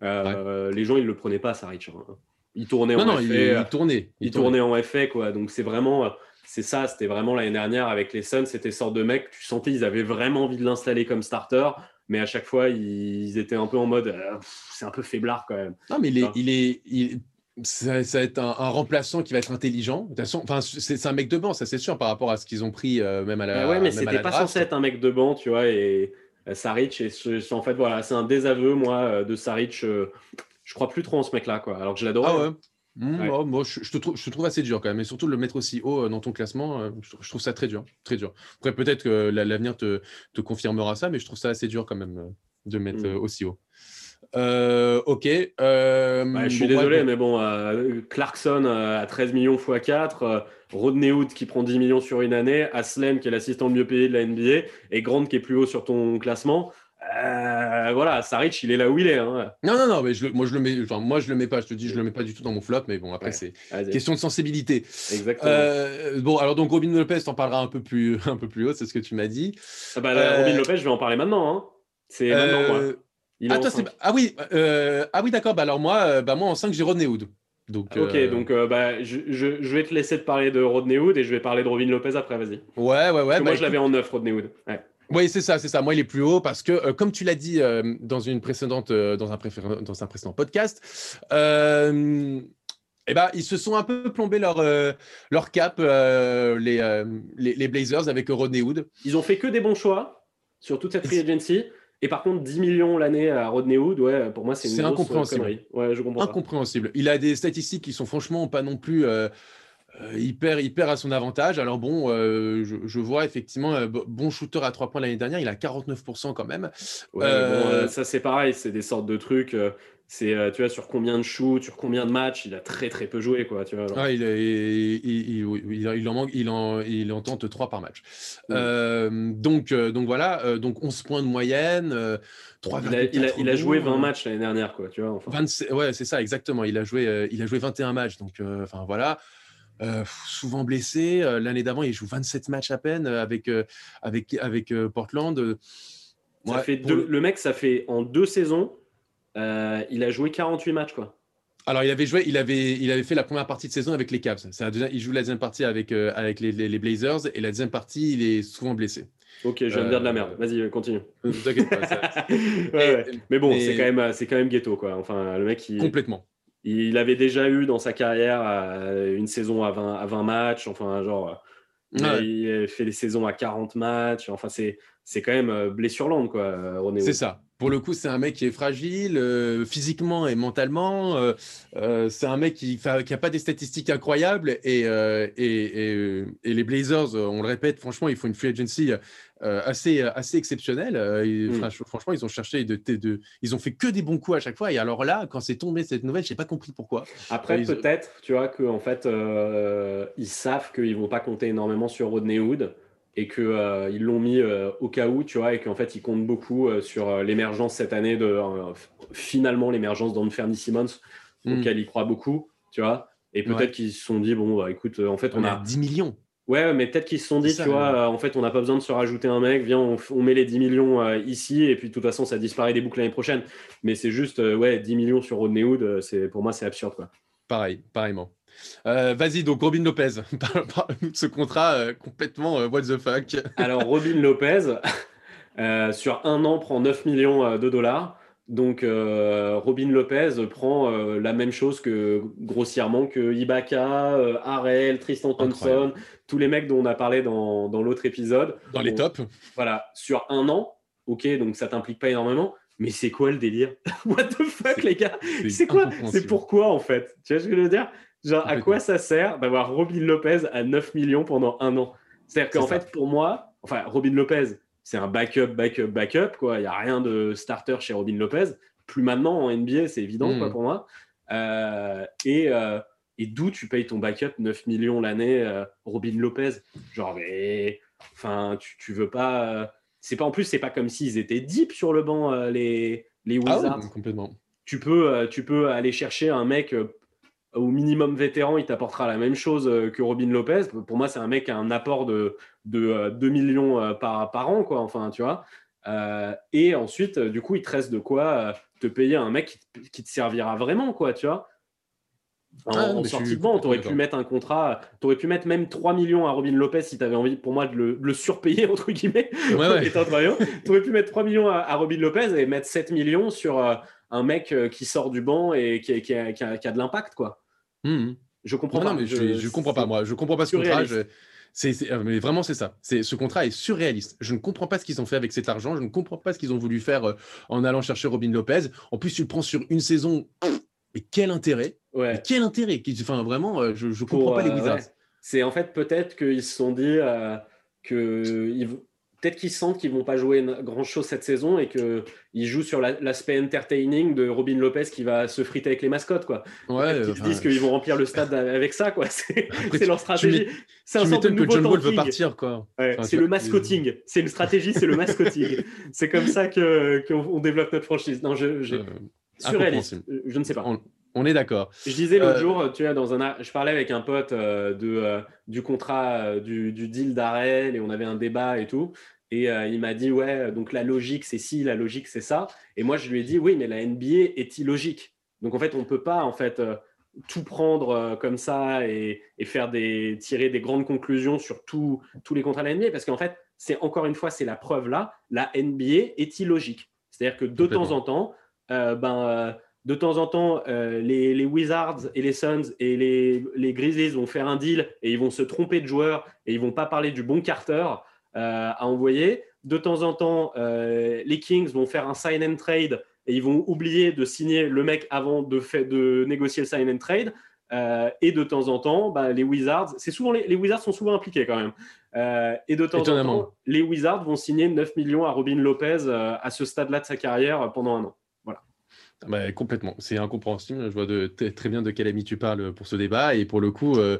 les gens ils le prenaient pas ça Rich hein. Il tournait en FA. Il, tournait. Il, tournait. en FA, quoi. Donc c'est vraiment, c'est ça. C'était vraiment l'année dernière avec les Suns. C'était sorte de mecs. Tu sentais ils avaient vraiment envie de l'installer comme starter, mais à chaque fois ils étaient un peu en mode, euh, c'est un peu faiblard quand même. Non, mais il est, il est, il, ça, va être un, remplaçant qui va être intelligent. De toute façon, enfin, c'est un mec de banc, ça c'est sûr, par rapport à ce qu'ils ont pris euh, même à la. ouais, mais c'était pas censé être un mec de banc, tu vois. Et euh, Saric, et, en fait, voilà, c'est un désaveu, moi, de Saric je crois plus trop en ce mec-là, quoi. Alors que je l'adore. Ah ouais. Mmh, oh, moi, je, te trouve, je, trouve, assez dur quand même, et surtout de le mettre aussi haut euh, dans ton classement, euh, je, trouve ça très dur, très dur. Après, peut-être que l'avenir te, te, confirmera ça, mais je trouve ça assez dur quand même euh, de le mettre mmh. aussi haut. ok. je suis désolé, mais bon, Clarkson à 13 millions x 4, Rodney Hood qui prend 10 millions sur une année, Aslem qui est l'assistant le mieux payé de la NBA, et Grant qui est plus haut sur ton classement. Euh, voilà, Saric, il est là où il est. Hein. Non, non, non, mais je, moi je le mets, moi je le mets pas. Je te dis, je le mets pas du tout dans mon flop, mais bon, après c'est question de sensibilité. Exactement. Euh, bon, alors donc Robin Lopez, t'en parlera un peu plus, un peu plus haut, c'est ce que tu m'as dit. Ah bah, Robin euh, Lopez, je vais en parler maintenant. Hein. C'est maintenant moi. Ah, ah, oui, ah oui, d'accord. Bah alors moi, bah moi en 5 j'ai Rodney Hood. Donc, ok, donc bah, je, je, vais te laisser te parler de Rodney Hood et je vais parler de Robin Lopez après, vas-y. Ouais, ouais, ouais. moi, bah, je l'avais en 9, Rodney Hood. Ouais. Oui, c'est ça, c'est ça. Moi, il est plus haut parce que, euh, comme tu l'as dit euh, dans une précédente, euh, dans, un dans un précédent podcast, eh ben, ils se sont un peu plombés leur, leur cap, les, les, Blazers, avec Rodney Hood. Ils ont fait que des bons choix sur toute cette free agency. Et par contre, 10 millions l'année à Rodney Hood, ouais, pour moi, c'est une incompréhensible. Ouais, je comprends incompréhensible. Il a des statistiques qui sont franchement pas non plus euh, il, perd, à son avantage. Alors bon, euh, je, vois effectivement euh, bon shooter à 3 points l'année dernière, il a 49% quand même. ça c'est pareil, c'est des sortes de trucs. c'est tu vois sur combien de shoots, sur combien de matchs, il a très très peu joué quoi. Tu vois, ah, il, il, en manque, il en, il en tente 3 par match. donc donc voilà, donc 11 points de moyenne. 3, il, a, il, a, joué 20 matchs l'année dernière quoi. Tu vois. ouais c'est ça exactement. Il a joué il a joué 21 matchs donc enfin voilà. Euh, souvent blessé. Euh, l'année d'avant, il joue 27 matchs à peine euh, avec, avec, avec Portland. Ça fait le... mec, ça fait en deux saisons, il a joué 48 matchs. quoi. Alors, il avait joué, il avait, il avait fait la première partie de saison avec les Cavs. il joue la deuxième partie avec, avec les, les, Blazers et la deuxième partie, il est souvent blessé. Ok, je viens de dire de la merde. Vas-y, continue. Pas, mais bon, c'est quand même, c'est quand même ghetto, quoi. Enfin, le mec, il... complètement. Il avait déjà eu dans sa carrière euh, une saison à 20, à 20 matchs, enfin, genre, euh, il fait des saisons à 40 matchs. Enfin, c'est, c'est quand même euh, blessurland, quoi, René. C'est ça. Pour le coup, c'est un mec qui est fragile physiquement et mentalement. c'est un mec qui n'a pas des statistiques incroyables. Et, et, et, les Blazers, on le répète, franchement, il faut une free agency euh, assez, euh, assez exceptionnel. Euh, mm. Franchement, ils ont cherché, de, de, ils ont fait que des bons coups à chaque fois. Et alors là, quand c'est tombé cette nouvelle, j'ai pas compris pourquoi. Après, peut-être, tu vois, qu'en en fait, ils savent qu'ils vont pas compter énormément sur Rodney Hood et qu'ils ils l'ont mis au cas où, tu vois, et qu'en fait, ils comptent beaucoup sur l'émergence cette année de finalement l'émergence d'Anthony Simmons, mm. auquel ils croient beaucoup, tu vois. Et peut-être qu'ils se sont dit, bon, bah, écoute, en fait, on, a 10 millions. Ouais, mais peut-être qu'ils se sont dit, tu vois, euh, en fait, on n'a pas besoin de se rajouter un mec, viens, on, met les 10 millions euh, ici, et puis de toute façon, ça disparaît des boucles l'année prochaine. Mais c'est juste, euh, ouais, 10 millions sur Rodney Hood, c'est, pour moi, c'est absurde, quoi. Pareil, pareillement. Vas-y, donc Robin Lopez, parle-nous de ce contrat complètement what the fuck. Alors, Robin Lopez, sur un an, prend 9 millions de dollars. Donc euh, Robin Lopez prend euh, la même chose que grossièrement que Ibaka, euh, Harrell, Tristan Thompson, tous les mecs dont on a parlé dans, l'autre épisode. Dans les tops. Voilà, sur un an, ok, donc ça t'implique pas énormément, mais c'est quoi le délire? What the fuck les gars? C'est quoi? C'est pourquoi en fait? Tu vois ce que je veux dire? Genre, à quoi ça sert d'avoir Robin Lopez à 9 millions pendant un an? C'est-à-dire qu'en fait, pour moi, enfin, Robin Lopez, c'est un backup, backup, backup. Quoi. Il n'y a rien de starter chez Robin Lopez. Plus maintenant en NBA, c'est évident quoi, hmm. pour moi. Euh, et, euh, et d'où tu payes ton backup 9 millions l'année, euh, Robin Lopez? Genre, mais. Enfin, tu, tu veux pas. c'est pas en plus, c'est pas comme s'ils étaient deep sur le banc, les, les ah Wizards. complètement. Tu peux, tu peux aller chercher un mec au minimum vétéran, il t'apportera la même chose euh, que Robin Lopez. Pour moi, c'est un mec qui a un apport de, de 2 euh, millions euh, par, par an, quoi. Enfin, tu vois. et ensuite, du coup, il te reste de quoi te payer un mec qui, te servira vraiment, quoi, tu vois. En, ah, sortie de banc, tu aurais pu mettre un contrat, tu aurais pu mettre même 3 millions à Robin Lopez si tu avais envie, pour moi, de le, surpayer, entre guillemets, ouais, ouais. tu aurais pu mettre 3 millions à, Robin Lopez et mettre 7 millions sur un mec qui sort du banc et qui, qui a, qui a, de l'impact, quoi. Mmh je comprends pas. mais je, je, comprends pas, moi. Je comprends pas ce contrat. C'est, euh, mais vraiment, c'est ça. C'est, ce contrat est surréaliste. Je ne comprends pas ce qu'ils ont fait avec cet argent. Je ne comprends pas ce qu'ils ont voulu faire euh, en allant chercher Robin Lopez. En plus, tu le prends sur une saison. Mais quel intérêt? Ouais. Quel intérêt Enfin, vraiment, euh, je ne comprends pas les Wizards. C'est en fait peut-être qu'ils se sont dit que peut-être qu'ils sentent qu'ils vont pas jouer grand-chose cette saison et qu'ils jouent sur l'aspect entertaining de Robin Lopez qui va se friter avec les mascottes. Quoi. Ouais, ils se disent qu'ils vont remplir le stade avec ça. Quoi. C'est leur stratégie. C'est un sorte de que John Wall veut partir. Quoi. c'est le mascotting. C'est une stratégie, c'est le mascotting. c'est comme ça qu'on développe notre franchise. Non, je, je... Euh, surréaliste. Je ne sais pas. On... est d'accord. Je disais l'autre euh, jour, tu vois, dans un, je parlais avec un pote euh, de, du contrat du, du deal d'Arel et on avait un débat et tout. Et euh, il m'a dit, ouais, donc la logique, c'est ci, la logique, c'est ça. Et moi, je lui ai dit, oui, mais la NBA est illogique. Donc, en fait, on ne peut pas, en fait, euh, tout prendre euh, comme ça et, faire des, tirer des grandes conclusions sur tous les contrats de la NBA. Parce qu'en fait, c'est encore une fois, c'est la preuve là, la NBA est illogique. C'est-à-dire que de temps en temps, ben, de temps en temps, les, Wizards et les Suns et les, les Grizzlies vont faire un deal et ils vont se tromper de joueurs et ils vont pas parler du bon Carter. Euh, à envoyer. De temps en temps, euh, les Kings vont faire un sign and trade et ils vont oublier de signer le mec avant de, fait, de négocier le sign and trade. Euh, et de temps en temps, bah, les Wizards, c'est souvent les, Wizards sont souvent impliqués quand même. et de temps en temps, les Wizards vont signer 9 millions à Robin Lopez à ce stade-là de sa carrière pendant un an. Bah, complètement, c'est incompréhensible. Je vois de, très bien de quel ami tu parles pour ce débat. Et pour le coup, euh,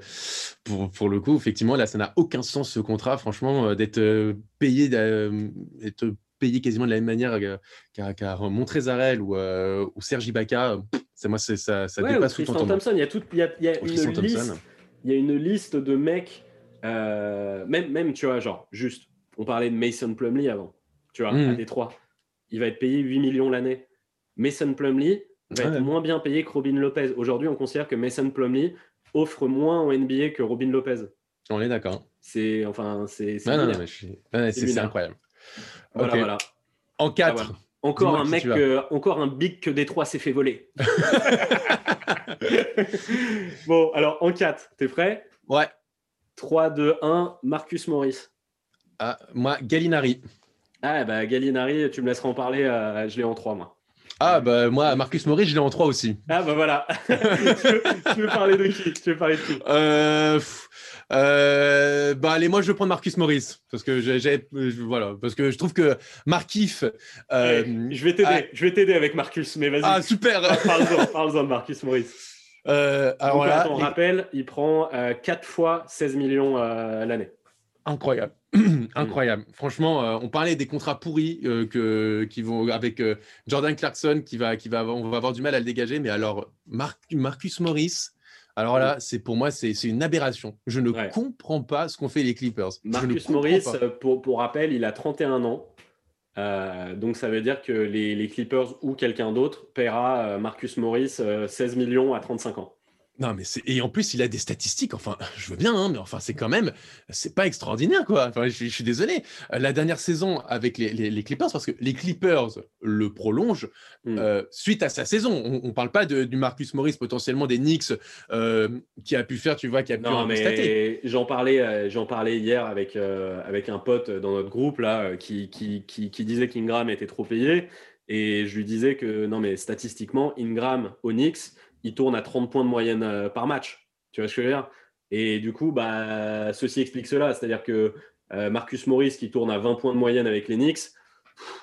pour, pour, le coup effectivement, là, ça n'a aucun sens ce contrat, franchement, euh, d'être euh, payé, d'être payé quasiment de la même manière qu'a qu montré Zarel ou, ou Sergi Ibaka. C'est moi, ça, ça dépasse tout Thompson, il y a, il y a, il y a une liste, il y a une liste de mecs, même, même, tu vois, genre, juste, on parlait de Mason Plumley avant, tu vois, mmh. à Détroit. Il va être payé 8 millions l'année. Mason Plumley va être moins bien payé que Robin Lopez. Aujourd'hui, on considère que Mason Plumley offre moins en NBA que Robin Lopez. On est d'accord. C'est enfin, c'est c'est incroyable. Voilà, voilà. En 4. Ah, encore un mec, encore un big que Détroit s'est fait voler. bon, alors en 4, t'es prêt? Ouais. 3, 2, 1, Marcus Morris. Ah, moi, Gallinari. Ah, bah Gallinari, tu me laisseras en parler. Euh, je l'ai en 3, moi. Ah, bah moi, Marcus Maurice, je l'ai en 3 aussi. Ah, bah voilà. tu, veux, parler de qui? Tu veux parler de qui? Euh, euh, bah allez, moi je vais prendre Marcus Maurice parce que j'ai, voilà, parce que je trouve que Markif. Euh, je vais t'aider, je vais t'aider avec Marcus, mais vas-y. Ah super. Parle-en, parle de Marcus Maurice. Euh, alors on rappelle, il prend 4 fois 16 millions l'année. Incroyable. Incroyable. Franchement, euh, on parlait des contrats pourris euh, que, qui vont avec euh, Jordan Clarkson qui va, qui va, on va avoir du mal à le dégager. Mais alors, Marcus Morris, alors là, c'est pour moi, c'est une aberration. Je ne comprends pas ce qu'ont fait les Clippers. Marcus Morris, pour, pour, rappel, il a 31 ans. donc ça veut dire que les, les Clippers ou quelqu'un d'autre paiera Marcus Morris 16 millions à 35 ans. Non, mais c'est et en plus il a des statistiques. Enfin, je veux bien, hein, mais enfin c'est quand même, c'est pas extraordinaire quoi. Enfin, je, suis désolé. Euh, la dernière saison avec les, les, Clippers, parce que les Clippers le prolongent hmm. euh, suite à sa saison. On, ne parle pas de, du Marcus Morris potentiellement des Knicks euh, qui a pu faire, tu vois, qui a pu non, mais J'en parlais, j'en parlais hier avec avec un pote dans notre groupe là qui qui, qui, qui disait qu'Ingram était trop payé. Et je lui disais que non, mais statistiquement, Ingram au Knicks, il tourne à 30 points de moyenne euh, par match. Tu vois ce que je veux dire? Et du coup, bah, ceci explique cela. C'est-à-dire que euh, Marcus Morris, qui tourne à 20 points de moyenne avec les Knicks,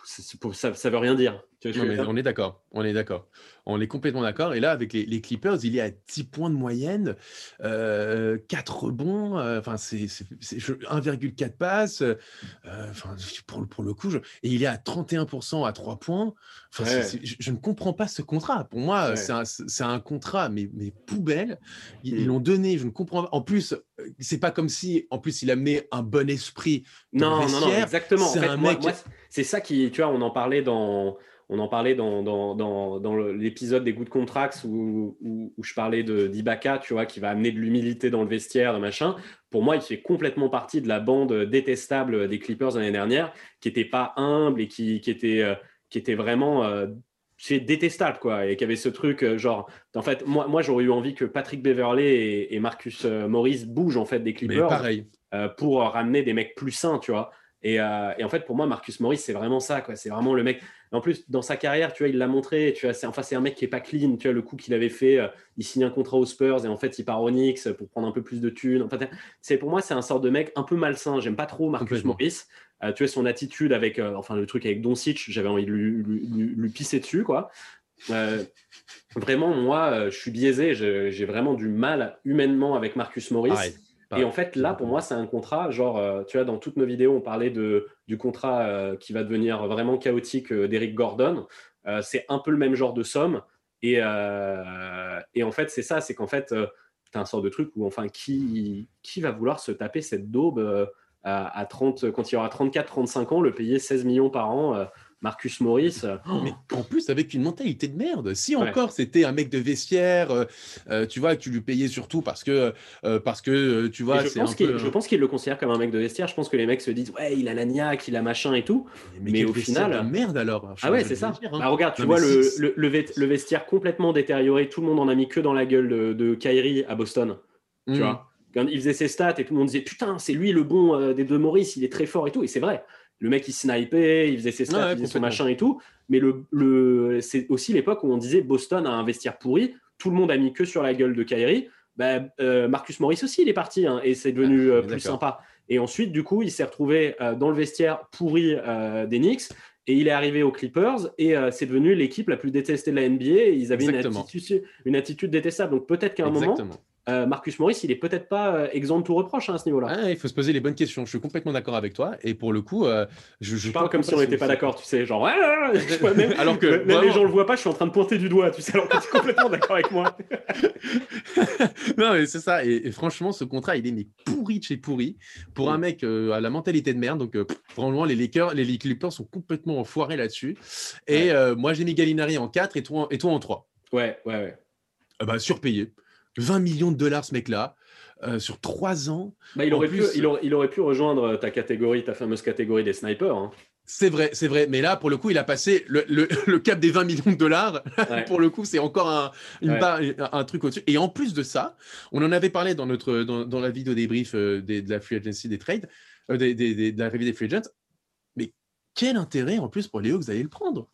ça, ça veut rien dire. on est d'accord, on est d'accord. On est complètement d'accord. Et là, avec les, Clippers, il est à 10 points de moyenne, 4 euh, rebonds, euh, enfin, c'est 1,4 passes. Enfin, pour, pour, le coup, et il est à 31% à 3 points. je, ne comprends pas ce contrat. Pour moi, c'est un, contrat, mais, mais poubelle. Ils mm. l'ont donné, je ne comprends pas. En plus, c'est pas comme si, en plus, il amenait un bon esprit. Non, non, non, exactement. C'est un mec. C'est ça qui, tu vois, on en parlait dans on en parlait dans, dans, l'épisode des Good Contracts où, où, je parlais de d'Ibaka, tu vois, qui va amener de l'humilité dans le vestiaire, de machin. Pour moi, il fait complètement partie de la bande détestable des Clippers l'année dernière, qui n'était pas humble et qui, qui, était, euh, qui était vraiment euh, détestable, quoi, et qui avait ce truc, euh, genre, en fait, moi, moi j'aurais eu envie que Patrick Beverley et, Marcus Morris bougent, en fait, des Clippers. pareil. pour ramener des mecs plus sains, tu vois. Et, et, en fait, pour moi, Marcus Morris, c'est vraiment ça. quoi. C'est vraiment le mec. En plus, dans sa carrière, tu vois, il l'a montré. Tu vois, c'est, enfin, c'est un mec qui est pas clean. Tu vois, le coup qu'il avait fait, euh, il signe un contrat aux Spurs et en fait, il part au Knicks pour prendre un peu plus de thunes. Enfin, c'est pour moi, c'est un sort de mec un peu malsain. J'aime pas trop Marcus Morris. Euh, tu vois, son attitude avec, euh, enfin, le truc avec Doncic, j'avais envie de lui, pisser dessus, quoi. vraiment, moi, je suis biaisé. J'ai vraiment du mal humainement avec Marcus Morris. Et en fait, là, pour moi, c'est un contrat, genre, euh, tu vois, dans toutes nos vidéos, on parlait de, du contrat euh, qui va devenir vraiment chaotique euh, d'Eric Gordon. c'est un peu le même genre de somme. Et, et en fait, c'est ça, c'est qu'en fait, tu as un sort de truc où, enfin, qui, qui va vouloir se taper cette daube à, 30, quand il aura 34-35 ans, le payer 16 millions par an Marcus Morris. Euh, mais en plus, avec une mentalité de merde. Si encore c'était un mec de vestiaire, euh, euh, tu vois, que tu lui payais surtout parce que, parce que tu vois. Je pense, je pense qu'il le considère comme un mec de vestiaire. Je pense que les mecs se disent, ouais, il a la niaque, il a machin et tout. Mais, au final. merde alors. Ah ouais, c'est ça. Hein. Bah, regarde, tu vois le, le, vestiaire complètement détérioré. Tout le monde en a mis que dans la gueule de, de Kyrie à Boston. Tu mmh. vois quand il faisait ses stats et tout le monde disait putain c'est lui le bon des deux Maurice il est très fort et tout et c'est vrai le mec il snipait, il faisait ses stats, il faisait son machin et tout. Mais le, le c'est aussi l'époque où on disait Boston a un vestiaire pourri, tout le monde a mis que sur la gueule de Kyrie. Bah, euh, Marcus Morris aussi, il est parti hein, et c'est devenu euh, plus sympa. Et ensuite, du coup, il s'est retrouvé euh, dans le vestiaire pourri des Knicks et il est arrivé aux Clippers et c'est devenu l'équipe la plus détestée de la NBA. Et ils avaient une attitude, une attitude, détestable. Donc peut-être qu'à un moment, euh, Marcus Morris, il est peut-être pas euh, exempt de tout reproche hein, à ce niveau-là. Ah, il faut se poser les bonnes questions. Je suis complètement d'accord avec toi. Et pour le coup, euh, je, je, parle comme si on n'était pas d'accord, tu sais, genre. même, alors que même les gens le voient pas, je suis en train de pointer du doigt, tu sais, alors que tu es complètement d'accord avec moi. non, mais c'est ça. Et, franchement, ce contrat, il est mais pourri de chez pourri pour un mm. mec à la mentalité de merde. Donc, franchement, les Lakers, les Clippers sont complètement enfoirés là-dessus. Et moi, j'ai mis Gallinari en 4 et toi, et toi en 3. Ouais, ouais, ouais. bah, surpayé. 20 millions de dollars, ce mec-là, euh, sur trois ans. Bah, il, aurait pu, il, aurait, pu, rejoindre ta catégorie, ta fameuse catégorie des snipers. Hein. C'est vrai, c'est vrai. Mais là, pour le coup, il a passé le, cap des 20 millions de dollars. pour le coup, c'est encore un, un truc au-dessus. Et en plus de ça, on en avait parlé dans, notre, dans, la vidéo débrief euh, de la free agency des trades, euh, des, de la revue des free agents. Mais quel intérêt en plus pour Léo que vous allez le prendre?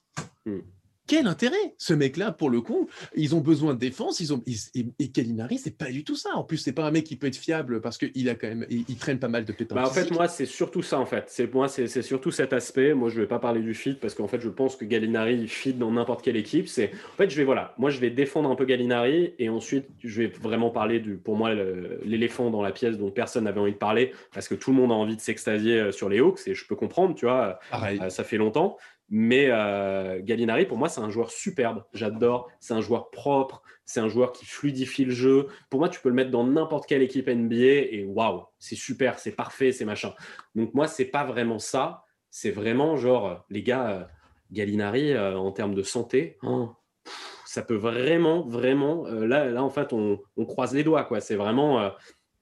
Hmm quel intérêt Ce mec-là, pour le coup, ils ont besoin de défense. Ils ont, et, et Kalinari, c'est pas du tout ça. En plus, c'est pas un mec qui peut être fiable parce qu'il a quand même, il, traîne pas mal de pétanque. Bah, en fait, moi, c'est surtout ça. En fait, c'est moi, c'est surtout cet aspect. Moi, je vais pas parler du fit parce qu'en fait, je pense que Gallinari fit dans n'importe quelle équipe. C'est, en fait, je vais voilà, moi, je vais défendre un peu Gallinari et ensuite, je vais vraiment parler du, pour moi, l'éléphant dans la pièce dont personne n'avait envie de parler parce que tout le monde a envie de s'extasier euh, sur les Hawks et je peux comprendre, tu vois. Euh, ça fait longtemps. Mais euh, Gallinari, pour moi, c'est un joueur superbe. J'adore. C'est un joueur propre. C'est un joueur qui fluidifie le jeu. Pour moi, tu peux le mettre dans n'importe quelle équipe NBA et waouh, c'est super, c'est parfait, c'est machin. Donc moi, c'est pas vraiment ça. C'est vraiment genre, les gars, euh, Gallinari, euh, en termes de santé, oh, ça peut vraiment, vraiment. là, là, en fait, on, croise les doigts, quoi. C'est vraiment.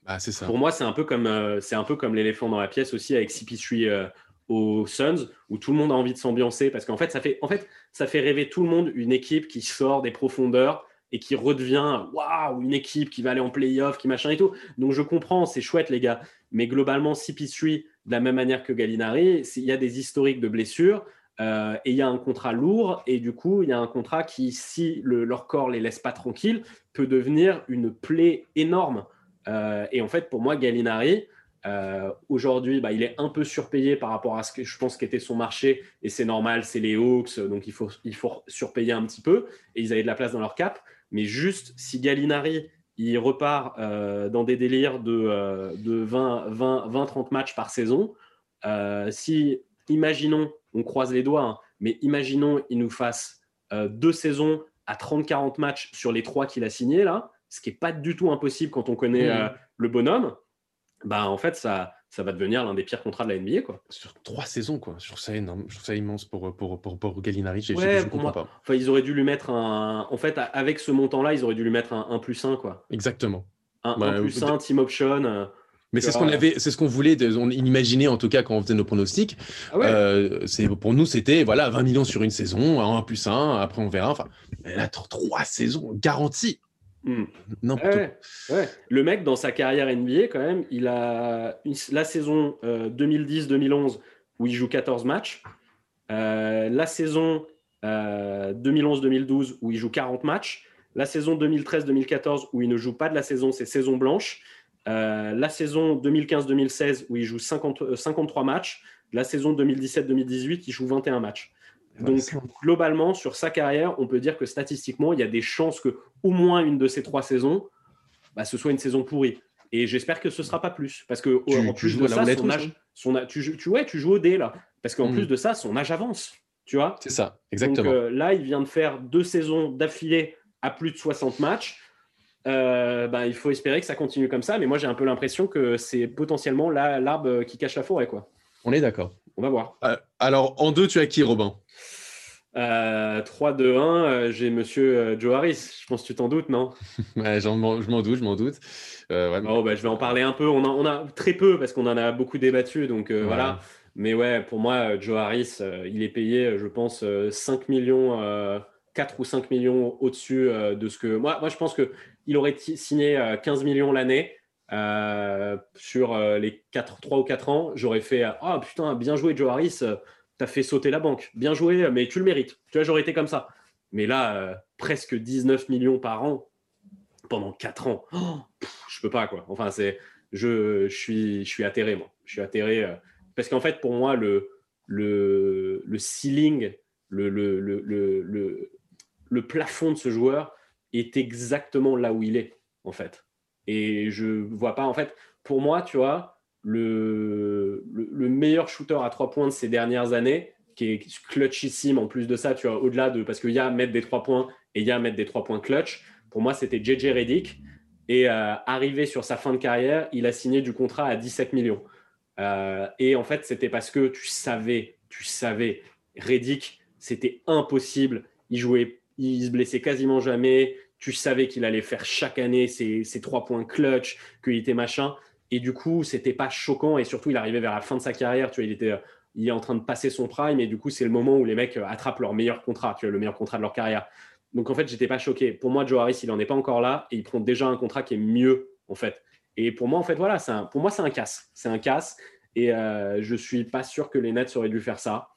Ah, c'est ça. Pour moi, c'est un peu comme, c'est un peu comme l'éléphant dans la pièce aussi avec CP3 aux Suns où tout le monde a envie de s'ambiancer parce qu'en fait ça fait en fait ça fait rêver tout le monde une équipe qui sort des profondeurs et qui redevient waouh une équipe qui va aller en playoff qui machin et tout donc je comprends c'est chouette les gars mais globalement CP3 de la même manière que Gallinari il y a des historiques de blessures Euh, et il y a un contrat lourd, et du coup, il y a un contrat qui, si leur corps les laisse pas tranquilles, peut devenir une plaie énorme. Euh, et en fait, pour moi, Gallinari, euh, aujourd'hui, bah, il est un peu surpayé par rapport à ce que je pense qu'était son marché, et c'est normal, c'est les Hawks, donc il faut, il faut surpayer un petit peu, et ils avaient de la place dans leur cap. Mais juste, si Gallinari, il repart dans des délires de, de 20, 20, 20, 30 matchs par saison, si, imaginons, on croise les doigts, hein. mais imaginons il nous fasse euh, deux saisons à 30-40 matchs sur les trois qu'il a signés là, ce qui n'est pas du tout impossible quand on connaît mmh. euh, le bonhomme. Bah en fait ça, ça va devenir l'un des pires contrats de la NBA quoi. Sur trois saisons quoi, je trouve ça énorme, je trouve ça immense pour pour pour, pour Gallinari. Je, ouais, comprends pas. Enfin ils auraient dû lui mettre un, en fait avec ce montant là ils auraient dû lui mettre un 1 plus 1 quoi. Exactement. Un, bah, plus 1 team option. Euh, mais c'est ce qu'on avait, c'est ce qu'on voulait, on imaginait en tout cas quand on faisait nos pronostics. Ah euh, c'est pour nous, c'était voilà 20 millions sur une saison, 1 plus 1, après on verra. Enfin, là, trois saisons garanties. Hmm. Le mec, dans sa carrière NBA, quand même, il a la saison 2010-2011 euh, où il joue 14 matchs, euh, la saison 2011-2012 où il joue 40 matchs, la saison 2013-2014 où il ne joue pas de la saison, c'est saison blanche, euh, la saison 2015-2016 où il joue 50, 53 euh, matchs, la saison 2017-2018 il joue 21 matchs. Donc globalement sur sa carrière, on peut dire que statistiquement il y a des chances que au moins une de ces trois saisons, bah, ce soit une saison pourrie. Et j'espère que ce sera pas plus, parce que en plus de ça, son âge, son, tu, tu, ouais, tu joues au dé là, parce qu'en hmm. plus de ça, son âge avance. Tu vois C'est ça, exactement. Donc, euh, là, il vient de faire deux saisons d'affilée à plus de 60 matchs. Euh, bah, il faut espérer que ça continue comme ça. Mais moi, j'ai un peu l'impression que c'est potentiellement l'arbre qui cache la forêt. Quoi. On est d'accord. On va voir. Euh, alors, en deux, tu as qui, Robin? 3, 2, 1, j'ai monsieur euh, Joe Harris. Je pense que tu t'en doutes, non? Ouais, Je m'en doute, je m'en doute. oh, bah, je vais en parler un peu. On, on a très peu parce qu'on en a beaucoup débattu. Donc voilà. Mais ouais, pour moi, Joe Harris, il est payé, je pense, 5 millions. 4 ou 5 millions au-dessus de ce que. Moi, moi, je pense que il aurait signé 15 euh, millions l'année. Euh, sur euh, les 4, 3 ou 4 ans, j'aurais fait Ah putain, bien joué Joe Harris, t'as fait sauter la banque. Bien joué, mais tu le mérites. Tu vois, j'aurais été comme ça. Mais là, presque 19 millions par an pendant 4 ans, oh, je peux pas quoi. Enfin, c'est, je, je, suis, je suis atterré moi. Je suis atterré parce qu'en fait, pour moi, le, le, le ceiling, le, le, le, le plafond de ce joueur, est exactement là où il est, en fait. Et je vois pas, en fait, pour moi, tu vois, le, le, meilleur shooter à trois points de ces dernières années, qui est clutchissime en plus de ça, tu vois, au-delà de. Parce qu'il y a mettre des trois points et il y a mettre des trois points clutch. Pour moi, c'était JJ Reddick. Et euh, arrivé sur sa fin de carrière, il a signé du contrat à 17 millions. Euh, et en fait, c'était parce que tu savais, tu savais, Reddick, c'était impossible. Il jouait il se blessait quasiment jamais. Tu savais qu'il allait faire chaque année ses, trois points clutch, qu'il était machin. Et du coup, c'était pas choquant. Et surtout, il arrivait vers la fin de sa carrière. Tu il était, il est en train de passer son prime. Et du coup, c'est le moment où les mecs attrapent leur meilleur contrat, tu le meilleur contrat de leur carrière. Donc en fait, j'étais pas choqué. Pour moi, Joe Harris, il en est pas encore là et il prend déjà un contrat qui est mieux en fait. Et pour moi, en fait, voilà, un, pour moi, c'est un casse. C'est un casse. Et euh, je suis pas sûr que les Nets auraient dû faire ça.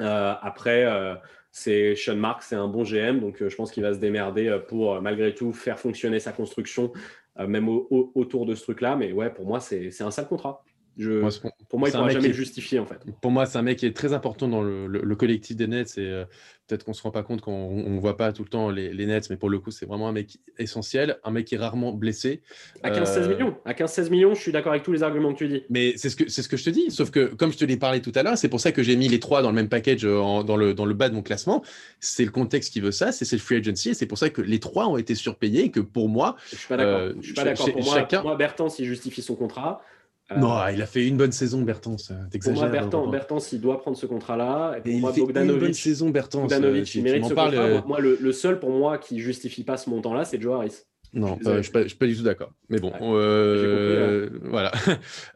Euh, après, euh, c'est Sean Mark, c'est un bon GM, donc euh, je pense qu'il va se démerder euh, pour euh, malgré tout faire fonctionner sa construction, même autour de ce truc-là. Mais ouais, pour moi, c'est un sale contrat. Je, pour moi, il ne pourra jamais le justifier en fait. Pour moi, c'est un mec qui est très important dans le, collectif des Nets et euh, peut-être qu'on ne se rend pas compte quand on ne voit pas tout le temps les, Nets, mais pour le coup, c'est vraiment un mec essentiel, un mec qui est rarement blessé. À 15-16 euh, millions, à 15-16 millions, je suis d'accord avec tous les arguments que tu dis. Mais c'est ce que, ce que je te dis, sauf que comme je te l'ai parlé tout à l'heure, c'est pour ça que j'ai mis les trois dans le même package euh, dans, le, dans le bas de mon classement. C'est le contexte qui veut ça, c'est le free agency et c'est pour ça que les trois ont été surpayés et que pour moi. Je ne suis pas d'accord. je suis pas d'accord. Pour moi, chacun... moi, Bertrand, s'il justifie son contrat. Euh, non, il a fait une bonne saison, Bertens. Pour moi, Bertens, il doit prendre ce contrat-là. Et moi, il fait une bonne saison, Bertens. Bogdanovic, il mérite ce contrat. Euh, moi, le, seul pour moi qui justifie pas ce montant-là, c'est Joe Harris. Non, je ne suis, pas du tout d'accord. Mais bon, euh, hein. voilà.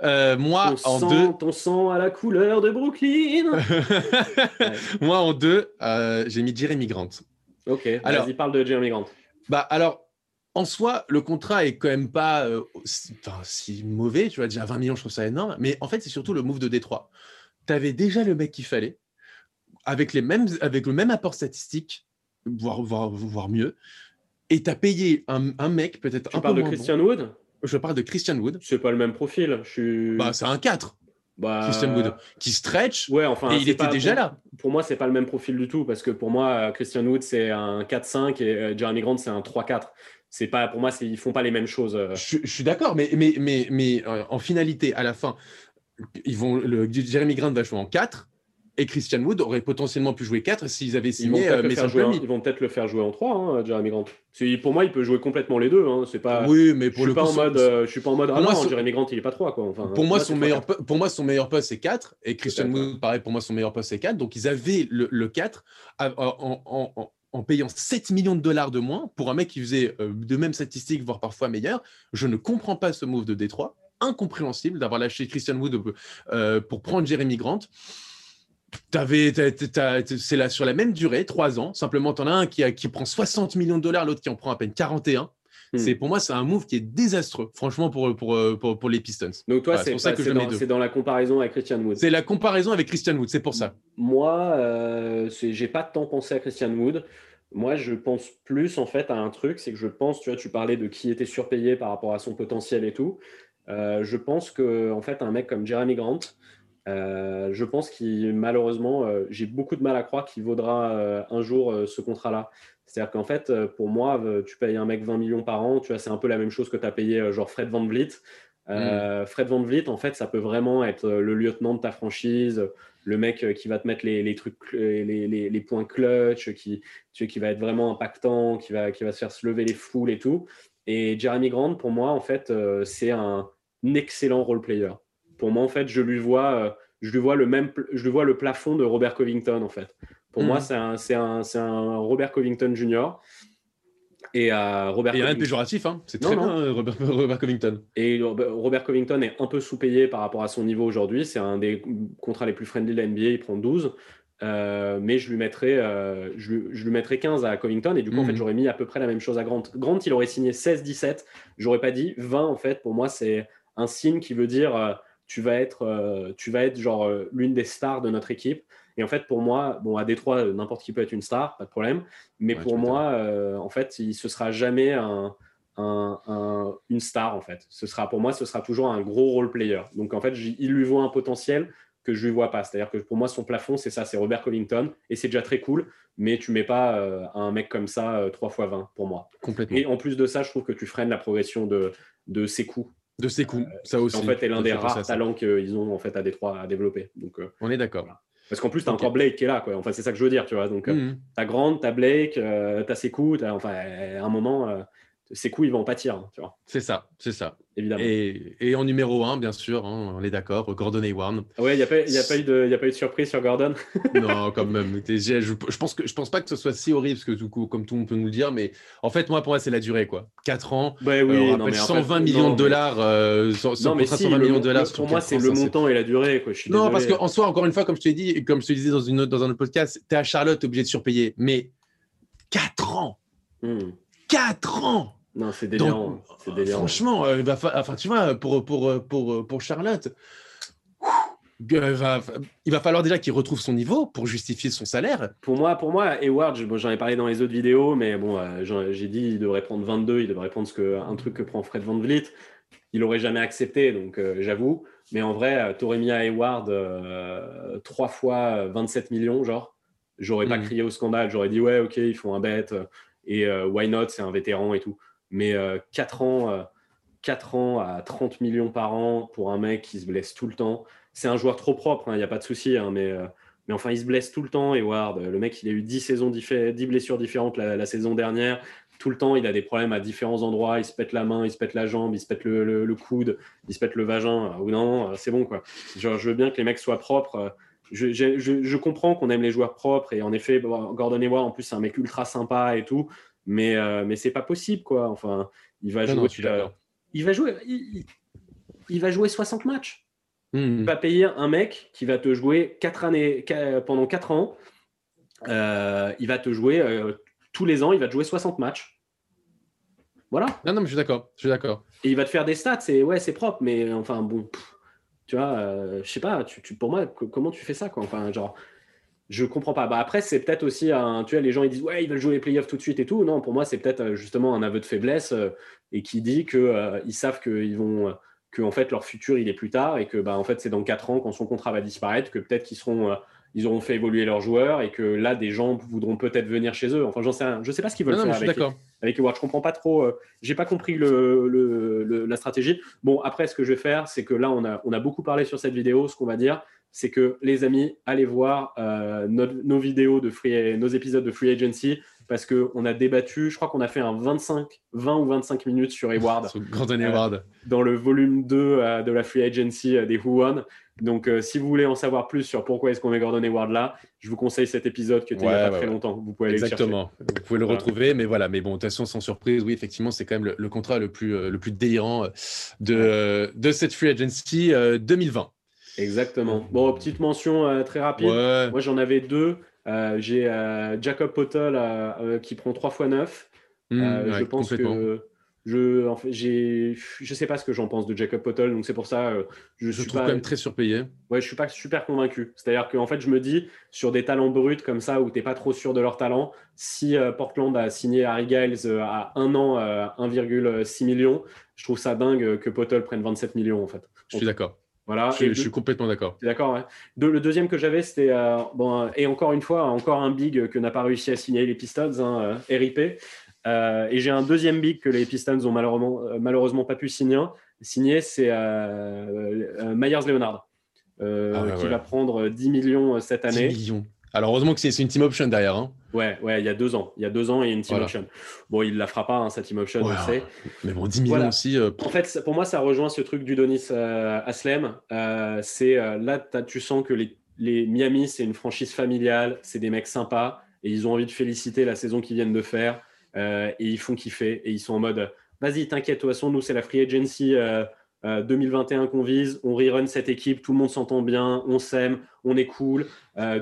moi, en deux. Ton sang à la couleur de Brooklyn. moi, en deux, j'ai mis Jeremy Grant. Ok, alors, vas-y, parle de Jeremy Grant. Bah, alors, en soi, le contrat est quand même pas euh, si, mauvais. Tu vois, déjà 20 millions, je trouve ça énorme. Mais en fait, c'est surtout le move de Détroit. Tu avais déjà le mec qu'il fallait. avec, les mêmes, avec le même apport statistique, voire, voire, voire mieux, et tu as payé un, un mec peut-être un Tu parles peu de Christian bon. Wood? Je parle de Christian Wood. C'est pas le même profil. Je suis. Bah, c'est un 4, Bah, Christian Wood, qui stretch, Ouais, enfin. et il était pas- déjà pour- là. Pour moi, c'est pas le même profil du tout parce que pour moi, Christian Wood c'est un 4-5 et euh, Jeremy Grant c'est un 3-4. C'est pas pour moi, ils font pas les mêmes choses. euh. Je, je suis d'accord, mais, mais, mais, mais euh, en finalité, à la fin, ils vont, le, Jeremy Grant va jouer en 4 et Christian Wood aurait potentiellement pu jouer 4 s'ils avaient Ils vont signé peut-être euh, le ils vont peut-être le faire jouer en 3, hein, Jeremy Grant. Pour moi, il peut jouer complètement les deux. Hein. C'est pas. Oui, mais je pour suis le pas coup, en son- mode. euh, je suis pas en mode. pour Ah moi, non, son- Jeremy Grant, il est pas 3 quoi. Enfin, pour, moi, son meilleur, pour moi, son meilleur poste, c'est 4. Et Christian Wood, pareil, pour moi, son meilleur poste, c'est 4. Donc, ils avaient le, le 4 à- en, en- en- en payant 7 millions de dollars de moins pour un mec qui faisait euh, de mêmes statistiques, voire parfois meilleur. Je ne comprends pas ce move de Détroit. Incompréhensible d'avoir lâché Christian Wood euh, pour prendre Jeremy Grant. C'est là sur la même durée, 3 ans. Simplement, tu en as un qui, qui prend 60 millions de dollars, l'autre qui en prend à peine 41. Hmm. C'est pour moi, c'est un move qui est désastreux, franchement, pour, pour, pour, pour les Pistons. Donc toi, Voilà, c'est pour ça que je mets dans, deux. c'est dans la comparaison avec Christian Wood. C'est la comparaison avec Christian Wood, c'est pour ça. Moi, euh, j'ai pas tant pensé à Christian Wood. Moi, je pense plus en fait à un truc, c'est que je pense, tu vois, tu parlais de qui était surpayé par rapport à son potentiel et tout. Euh, je pense que en fait, un mec comme Jeremy Grant, euh, je pense qu'il malheureusement, euh, j'ai beaucoup de mal à croire qu'il vaudra un jour ce contrat-là. C'est-à-dire qu'en fait, euh, pour moi, euh, tu payes un mec 20 millions par an, tu vois, c'est un peu la même chose que tu as payé euh, genre Fred Van Vliet. Euh, Fred Van Vliet, en fait, ça peut vraiment être le lieutenant de ta franchise, le mec qui va te mettre les, les trucs, les, les- points clutch, qui, tu sais, qui va être vraiment impactant, qui va, qui va se faire se lever les foules et tout. Et Jeremy Grant, pour moi, en fait, c'est un excellent role player. Pour moi, en fait, je lui vois, je lui vois le même, je lui vois le plafond de Robert Covington, en fait. Pour moi, c'est un, c'est un, c'est un Robert Covington Jr. Et euh, Robert Et rien de Covington- péjoratif, hein. c'est très non. bien, euh, Robert, Robert Covington. et Robert Covington est un peu sous-payé par rapport à son niveau aujourd'hui. C'est un des contrats les plus friendly de la NBA. Il prend 12. Euh, mais je lui, mettrais, euh, je, lui- je lui mettrais 15 à Covington. Et du coup, en fait, j'aurais mis à peu près la même chose à Grant. Grant, il aurait signé 16-17. J'aurais pas dit 20. En fait, pour moi, c'est un signe qui veut dire euh, tu vas être, euh, tu vas être genre euh, l'une des stars de notre équipe. Et en fait, pour moi, bon, à Détroit, euh, n'importe qui peut être une star, pas de problème. Mais Ouais, pour moi, euh, en fait, il ce sera jamais un, un- un- une star en fait. Ce sera pour moi, ce sera toujours un gros role player. Donc en fait, il lui voit un potentiel que je lui vois pas. C'est-à-dire que pour moi, son plafond, c'est ça, c'est Robert Covington, et c'est déjà très cool. Mais tu mets pas euh, un mec comme ça euh, 3 x 20 pour moi. Complètement. Et en plus de ça, je trouve que tu freines la progression de, de ses coups. De ses coups, ça Qui, aussi. en fait, est l'un Ça des rares ça. talents qu'ils ont en fait à Détroit à développer. Donc, euh, On est d'accord. parce qu'en plus, tu as Ok. encore Blake qui est là. Quoi. Enfin, c'est ça que je veux dire, tu vois. Donc, euh, Mhm. T'as Grant, t'as Blake, euh, t'as ses coups, t'as- enfin, à un moment, euh, ses coups, ils vont en pâtir, hein, tu vois, C'est ça, c'est ça. évidemment. Et, et en numéro 1, bien sûr, hein, on est d'accord, Gordon Hayward. Ouais, il n'y a, pas- y a, pas eu de- y a pas eu de surprise sur Gordon? non, quand même. T'es- Je, je, pense que, je pense pas que ce soit si horrible, parce que coup, comme tout le monde peut nous le dire, mais en fait, moi, pour moi, c'est la durée, quoi. 4 ans, euh, oui, on non, mais en 120 fait, millions non, de dollars, euh, sur Non, mais si, 120 le millions de dollars. pour moi, c'est le montant et la durée. Quoi. Je suis Non, parce désolé. qu'en soi, encore une fois, comme je te dit, comme je te disais dans, une autre- dans un autre podcast, tu es à Charlotte, tu obligé de surpayer. Mais 4 ans Hmm. 4 ans Non, c'est Donc, délirant. C'est délirant. Franchement, euh, fa- enfin, tu vois, pour, pour, pour, pour Charlotte, euh, va- il va falloir déjà qu'il retrouve son niveau pour justifier son salaire. Pour moi, pour moi, Hayward, je- j'en ai parlé dans les autres vidéos, mais bon, euh, j'ai dit il devrait prendre 22, il devrait prendre ce que, un truc que prend Fred Van Vliet. Il aurait jamais accepté, donc euh, j'avoue. Mais en vrai, tu aurais mis à Hayward euh, trois fois euh, 27 millions, genre. J'aurais pas Mhm. crié au scandale, j'aurais dit ouais, ok, ils font un bet, euh, et euh, why not, c'est un vétéran et tout. Mais 4 ans, euh, 4 ans à 30 millions par an pour un mec qui se blesse tout le temps, c'est un joueur trop propre, il n'y a pas de souci, hein, mais. euh, mais enfin, il se blesse tout le temps, Hayward. Le mec, il a eu 10, saisons diffé- 10 blessures différentes la, saison dernière. Tout le temps, il a des problèmes à différents endroits. Il se pète la main, il se pète la jambe, il se pète le, le- coude, il se pète le vagin. Ou non, c'est bon, quoi. Genre, je veux bien que les mecs soient propres. Je, je- je- comprends qu'on aime les joueurs propres. Et en effet, Gordon Hayward, en plus, c'est un mec ultra sympa et tout. Mais, euh, mais c'est pas possible, quoi. Enfin, il va Non, jouer. non, d'accord. euh, il va jouer. il- va jouer 60 matchs tu vas payer un mec qui va te jouer quatre années, qua- pendant 4 ans. euh, il va te jouer euh, tous les ans, il va te jouer 60 matchs. Voilà. Non, non, mais je suis d'accord. Je suis d'accord. Et il va te faire des stats. C'est ouais, c'est propre, mais enfin bon, pff, tu vois, je sais pas. Tu, tu- pour moi, co- comment tu fais ça quoi? Enfin, genre, je comprends pas. Bah après, c'est peut-être aussi un. Tu vois, les gens ils disent ouais, ils veulent jouer les playoffs tout de suite et tout. Non, pour moi, c'est peut-être justement un aveu de faiblesse et qui dit que ils savent qu'ils vont que en fait leur futur il est plus tard et que bah en fait c'est dans 4 ans quand son contrat va disparaître que peut-être qu'ils seront ils auront fait évoluer leurs joueurs et que là, des gens voudront peut-être venir chez eux. Enfin, j'en sais Je sais pas ce qu'ils veulent faire avec, avec Watch. Je comprends pas trop. Je euh, J'ai pas compris le, la stratégie. Bon, après, ce que je vais faire, c'est que là, on a, on a beaucoup parlé sur cette vidéo. Ce qu'on va dire, c'est que les amis, allez voir euh, nos, vidéos de free, nos épisodes de Free Agency parce qu'on a débattu, je crois qu'on a fait un 25, 20 ou 25 minutes sur Hayward. sur Gordon Hayward. Euh, dans le volume 2 de la Free Agency des Who Won. Donc, euh, si vous voulez en savoir plus sur pourquoi est-ce qu'on met Gordon Hayward là, je vous conseille cet épisode qui était il n'y a pas très longtemps. Vous pouvez aller Exactement. Le vous pouvez le retrouver, mais voilà. Mais bon, de toute façon, sans surprise, oui, effectivement, c'est quand même le, contrat le plus, euh, le plus délirant euh, de, de cette free agency 2020. Exactement. Bon, petite mention très rapide. Moi, j'en avais deux. J'ai Jacob Pottel qui prend 3 x 9. je pense que je en fait, je sais pas ce que j'en pense de Jacob Pottle, donc c'est pour ça euh, je, je suis trouve quand même très surpayé. Ouais, je suis pas super convaincu. C'est-à-dire qu'en fait, je me dis sur des talents bruts comme ça où tu n'es pas trop sûr de leur talent, si euh, Portland a signé Harry Giles euh, à un an 1,6 million, je trouve ça dingue que Pottle prenne 27 millions en fait. Je suis d'accord. Voilà. Je, suis complètement d'accord. D'accord. le deuxième que j'avais, c'était bon et encore une fois, encore un big que n'a pas réussi à signer les Pistons, hein, RIP. Euh, et j'ai un deuxième big que les Pistons ont malheureusement, euh, malheureusement pas pu signer. signer c'est euh, Myers Leonard, ah qui va prendre 10 millions cette année. 10 millions. Alors heureusement que c'est une team option derrière. Hein. Ouais, ouais, il y a deux ans. Il y a deux ans et une team option. Bon, il la fera pas, hein, sa team option, on sait. Mais bon, 10 millions aussi. en fait, pour moi, ça rejoint ce truc du Donis Aslem. c'est là, tu sens que les, les Miami, c'est une franchise familiale, c'est des mecs sympas et ils ont envie de féliciter la saison qu'ils viennent de faire. Euh, et ils font kiffer et ils sont en mode vas-y, t'inquiète, de toute façon, nous, c'est la free agency 2021 euh, euh, qu'on vise, on rerun cette équipe, tout le monde s'entend bien, on s'aime, on est cool.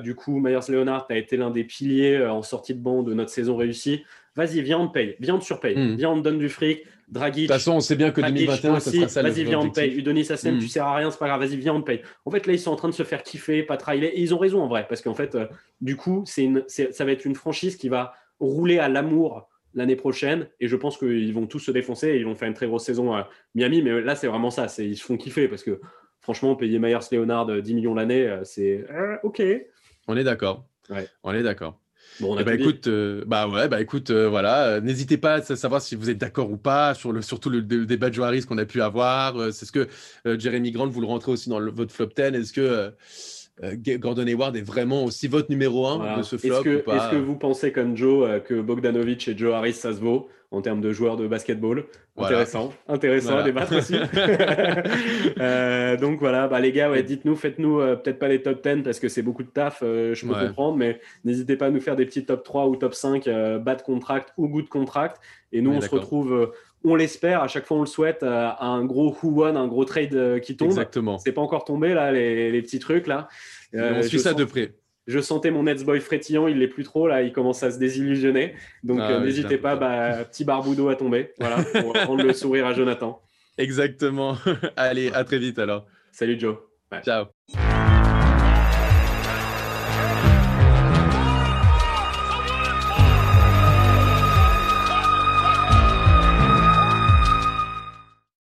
du coup, Myers Leonard, tu as été l'un des piliers en sortie de banc de notre saison réussie. Vas-y, viens, on te paye, viens, on te surpaye, hmm. viens, on te donne du fric. Dragic. De toute façon, on sait bien que 2021, ça sera ça. Vas-y, viens, on te paye. Udonis Hassem, tu hmm. sers à rien, c'est pas grave, vas-y, viens, on te paye. En fait, là, ils sont en train de se faire kiffer, pas trailer. Et ils ont raison en vrai, parce qu'en fait, du coup, c'est ça va être une franchise qui va rouler à l'amour l'année prochaine. Et je pense qu'ils vont tous se défoncer et ils vont faire une très grosse saison à Miami. Mais là, c'est vraiment ça. Ils se font kiffer parce que franchement, payer Myers Leonard 10 millions l'année, euh, c'est euh, OK. On est d'accord. On est d'accord. Bon, bah, écoute, euh, bah ouais, bah écoute, voilà, n'hésitez pas à savoir si vous êtes d'accord ou pas sur le, surtout le, débat de joueurisme qu'on a pu avoir. c'est ce que Jeremy Grant, vous le rentrez aussi dans votre flop 10. Est-ce que euh, Gordon Hayward est vraiment aussi votre numéro 1 de ce flop Est-ce que, est que, vous pensez comme Joe euh, que Bogdanovic et Joe Harris ça se vaut en termes de joueurs de basketball? Intéressant, intéressant à débattre aussi. Euh, donc voilà, bah, les gars, ouais, dites-nous, faites-nous peut-être pas les top 10 parce que c'est beaucoup de taf, je peux comprendre, mais n'hésitez pas à nous faire des petits top 3 ou top 5 bad contract ou good contract. Et nous, on, se retrouve on l'espère, à chaque fois on le souhaite, un gros who one, un gros trade qui tombe. Exactement. C'est pas encore tombé là, les, petits trucs là. on suit ça de près. Je sentais mon Netsboy frétillant, il l'est plus trop là, il commence à se désillusionner. Donc ah n'hésitez pas, bah, petit barboudo à tomber, voilà, pour rendre le sourire à Jonathan. Exactement. Allez, à très vite alors. Salut Joe. Ciao.